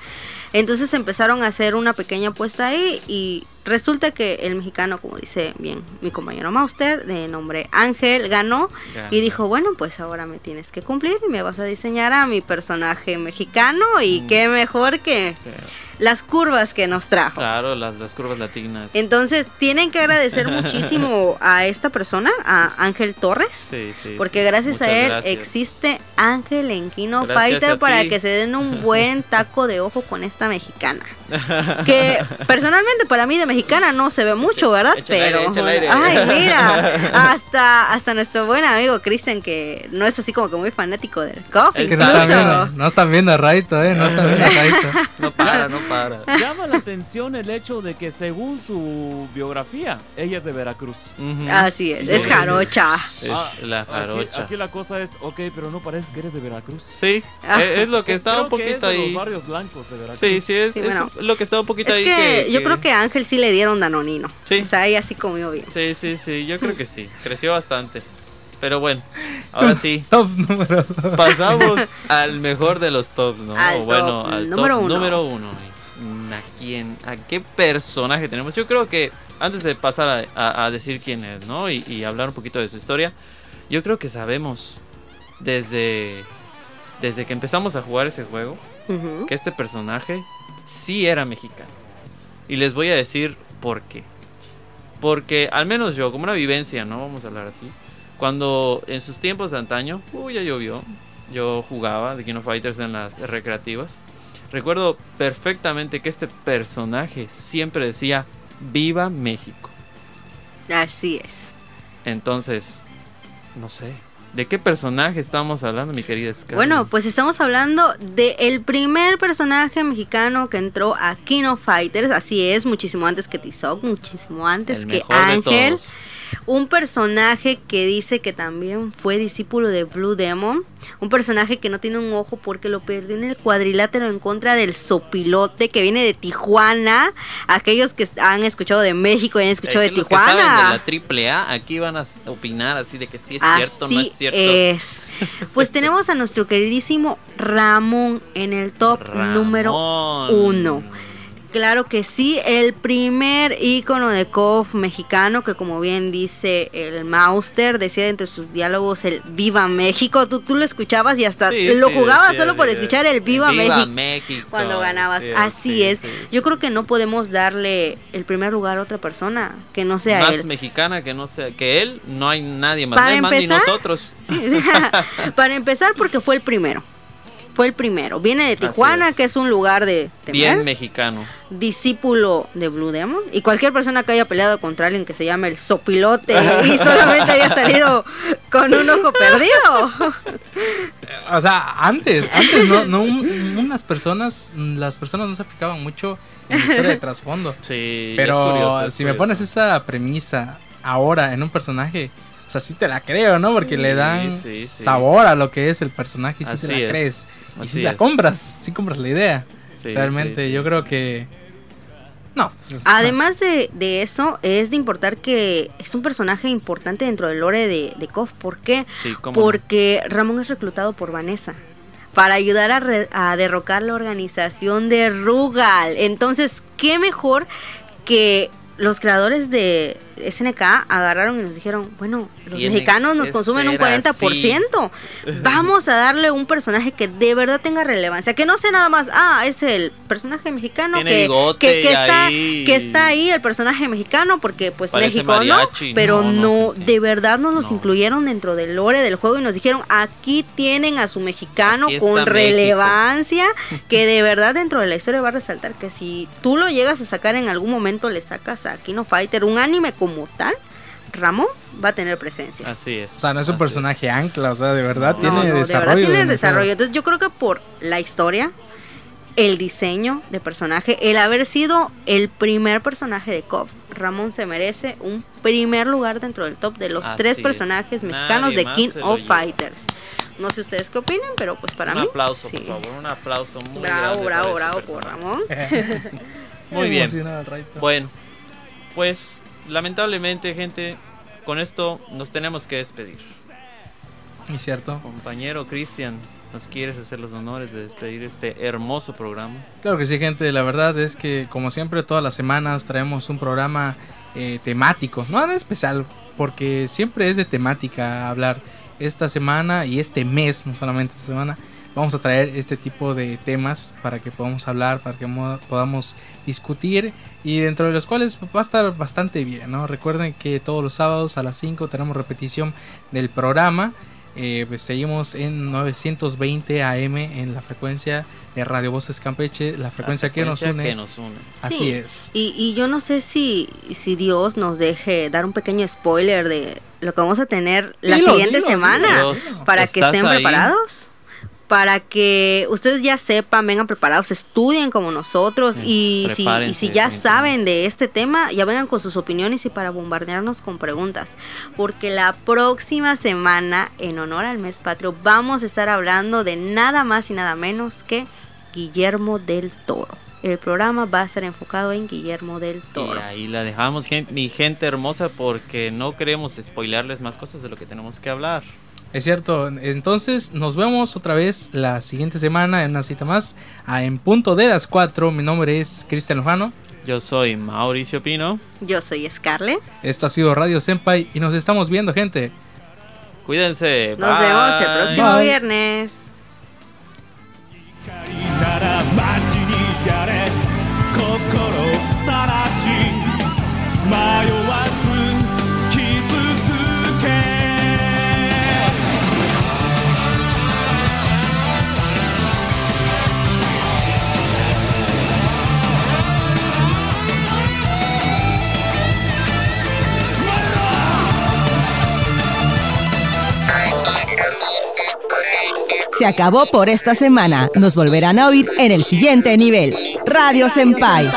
S4: Entonces empezaron a hacer una pequeña apuesta ahí y resulta que el mexicano, como dice bien mi compañero Mauster, de nombre Ángel, ganó y dijo, bueno, pues ahora me tienes que cumplir y me vas a diseñar a mi personaje mexicano y
S5: Mm.
S4: qué mejor que las curvas que nos trajo.
S5: Claro, las, las curvas latinas.
S4: Entonces, tienen que agradecer muchísimo a esta persona, a Ángel Torres,
S5: Sí, sí,
S4: porque
S5: sí.
S4: gracias a él
S5: gracias.
S4: existe Ángel en Kino
S5: Gracias
S4: Fighter para que se den un buen taco de ojo con esta mexicana. Que personalmente para mí de mexicana no se ve mucho, ¿verdad?
S5: Echa el aire,
S4: Pero,
S5: echa el aire.
S4: ay, mira, hasta, hasta nuestro buen amigo Cristian, que no es así como que muy fanático del coffee,
S5: Es
S3: Que no están, viendo, no están viendo a Raito, ¿eh? No están viendo a Raito.
S5: No para, no para.
S1: Llama la atención el hecho de que según su biografía, ella es de Veracruz.
S4: Así es, es jarocha.
S5: Es
S1: Ah,
S5: la
S1: Aquí,
S5: jarocha.
S1: aquí la cosa es, ok, pero no parece que eres de Veracruz.
S5: Sí,
S4: Ah.
S5: es lo que estaba un
S1: Creo que es
S5: poquito
S1: de los
S5: ahí.
S1: barrios blancos de Veracruz.
S5: Sí, sí, es,
S4: Sí,
S5: es
S4: bueno.
S5: Lo que estaba un poquito
S4: Es
S5: ahí.
S4: que, yo creo que a Ángel sí le dieron danonino.
S5: Sí.
S4: O sea, ahí así comió bien.
S5: Sí, sí, sí, yo creo que sí. Creció bastante. Pero bueno, ahora sí.
S3: Top número 2.
S5: Pasamos al mejor de los tops, ¿no?
S4: Al
S5: O bueno,
S4: top
S5: al
S4: número
S5: top
S4: uno.
S5: número uno. ¿A quién? ¿A qué personaje tenemos? Yo creo que antes de pasar a, a- a decir quién es, ¿no? Y, y hablar un poquito de su historia, yo creo que sabemos desde, desde que empezamos a jugar ese juego que este personaje sí era mexicano. Y les voy a decir por qué. Porque al menos yo, como una vivencia, ¿no? Vamos a hablar así. Cuando en sus tiempos de antaño, uy, ya llovió. Yo jugaba de King of Fighters en las recreativas. Recuerdo perfectamente que este personaje siempre decía, viva México.
S4: Así es.
S5: Entonces, no sé. ¿De qué personaje estamos hablando, mi querida Scarlett?
S4: Bueno, pues estamos hablando del el primer personaje mexicano que entró a Kino Fighters, así es, muchísimo antes que Tizoc, muchísimo antes
S5: El
S4: que
S5: de
S4: Ángel.
S5: todos.
S4: Un personaje que dice que también fue discípulo de Blue Demon. Un personaje que no tiene un ojo porque lo perdió en el cuadrilátero en contra del sopilote que viene de Tijuana. Aquellos que han escuchado de México y han escuchado de
S5: los que saben
S4: Tijuana.
S5: de la triple A, aquí van a opinar así de que sí es cierto, no
S4: Así
S5: es cierto.
S4: es. Pues tenemos a nuestro queridísimo Ramón en el top número uno. Claro que sí, el primer ícono de KOF mexicano que como bien dice el Mauster, decía entre sus diálogos el Viva México, tú, tú lo escuchabas y hasta
S5: Sí,
S4: lo
S5: sí,
S4: jugabas solo por escuchar el Viva,
S5: Viva
S4: México
S5: México.
S4: cuando ganabas.
S5: Sí,
S4: Así
S5: sí,
S4: es. Yo creo que no podemos darle el primer lugar a otra persona que no sea
S5: más
S4: él.
S5: mexicana que no sea que él, no hay nadie más.
S4: Para
S5: no hay más ni
S4: empezar,
S5: nosotros.
S4: Para empezar porque fue el primero. Fue el primero. Viene de Tijuana,
S5: es.
S4: que es un lugar de temer,
S5: Bien mexicano.
S4: discípulo de Blue Demon. Y cualquier persona que haya peleado contra alguien que se llame el Sopilote y solamente haya salido con un ojo perdido.
S3: O sea, antes, antes no, no un- unas personas, las personas no se fijaban mucho en la historia de trasfondo.
S5: Sí,
S3: Pero
S5: es curioso, es
S3: si me pones esa premisa ahora en un personaje, sea, sí te la creo, ¿no? Porque
S5: Sí,
S3: le dan
S5: sí, sí.
S3: sabor a lo que es el personaje y sí
S5: Así
S3: te la
S5: es,
S3: crees. Y
S5: así
S3: si la
S5: es.
S3: compras, sí compras la idea.
S5: Sí,
S3: Realmente,
S5: sí,
S3: yo creo que... No.
S4: Además de, de eso, es de importar que es un personaje importante dentro del lore de, de KOF. ¿Por qué?
S5: Sí, cómo no.
S4: Porque Ramón es reclutado por Vanessa para ayudar a, re- a derrocar la organización de Rugal. Entonces, ¿qué mejor que los creadores de SNK agarraron y nos dijeron, bueno, los mexicanos nos consumen un
S5: ser
S4: 40%. Vamos a darle un personaje que de verdad tenga relevancia, que no sea nada más, ah, es el personaje mexicano que, que, está,
S5: ahí-
S4: que está ahí el personaje mexicano porque pues
S5: Parece
S4: México
S5: mariachi.
S4: no, pero
S5: No,
S4: no,
S5: no.
S4: de verdad nos los incluyeron dentro del lore del juego y nos dijeron aquí tienen a su mexicano con
S5: México".
S4: relevancia que de verdad dentro de la historia va a resaltar que si tú lo llegas a sacar en algún momento le sacas a Kino Fighter un anime como tal, Ramón va a tener presencia.
S5: Así es.
S3: O sea, no es un personaje ancla, o sea, de verdad
S5: No,
S3: tiene
S4: No, no, de
S3: desarrollo.
S4: verdad tiene
S3: en el
S4: desarrollo. Entonces yo creo que por la historia, el diseño de personaje, el haber sido el primer personaje de KOF, Ramón se merece un primer lugar dentro del top de los
S5: Así
S4: tres
S5: es.
S4: personajes mexicanos
S5: Nadie
S4: de King of. Fighters. No sé ustedes qué opinan, pero pues para
S5: un
S4: mí.
S5: aplauso,
S4: sí.
S5: por favor, un aplauso muy
S4: Bravo,
S5: grande
S4: bravo, bravo por. Ramón.
S5: Muy bien. Bueno, pues lamentablemente, gente, con esto nos tenemos que despedir.
S3: Y cierto.
S5: Compañero Cristian, ¿nos quieres hacer los honores de despedir este hermoso programa?
S3: Claro que sí, gente. La verdad es que, como siempre, todas las semanas traemos un programa eh, temático. No en especial, porque siempre es de temática hablar. Esta semana y este mes, no solamente esta semana, vamos a traer este tipo de temas para que podamos hablar, para que mo- podamos discutir y dentro de los cuales va a estar bastante bien, ¿no? Recuerden que todos los sábados a las 5 tenemos repetición del programa. Eh, pues seguimos en 920 AM en la frecuencia de Radio Voces Campeche, la frecuencia, que, nos une.
S5: que nos une.
S3: Así
S4: Sí.
S3: es.
S4: Y, y yo no sé si, si Dios nos deje dar un pequeño spoiler de lo que vamos a tener la
S3: Dilo,
S4: siguiente
S3: dilo,
S4: semana. Para que
S5: ¿estás
S4: estén
S5: ahí?
S4: preparados. Para que ustedes ya sepan, vengan preparados, estudien como nosotros
S5: Sí,
S4: y, si, y si ya saben de este tema, ya vengan con sus opiniones y para bombardearnos con preguntas. Porque la próxima semana, en honor al mes patrio, vamos a estar hablando de nada más y nada menos que Guillermo del Toro. El programa va a estar enfocado en Guillermo del Toro.
S5: Y ahí la dejamos, mi gente hermosa, porque no queremos spoilarles más cosas de lo que tenemos que hablar.
S3: Es cierto. Entonces, nos vemos otra vez la siguiente semana en una cita más. a en punto de las 4. Mi nombre es Cristian Lojano.
S5: Yo soy Mauricio Pino.
S4: Yo soy Scarlett.
S3: Esto ha sido Radio Senpai y nos estamos viendo, gente.
S5: Cuídense.
S4: Nos
S5: bye.
S4: vemos el próximo
S3: Bye.
S4: viernes.
S8: なら街にやれ心さらし迷わ
S2: Se acabó por esta semana. Nos volverán a oír en el siguiente nivel. Radio Senpai.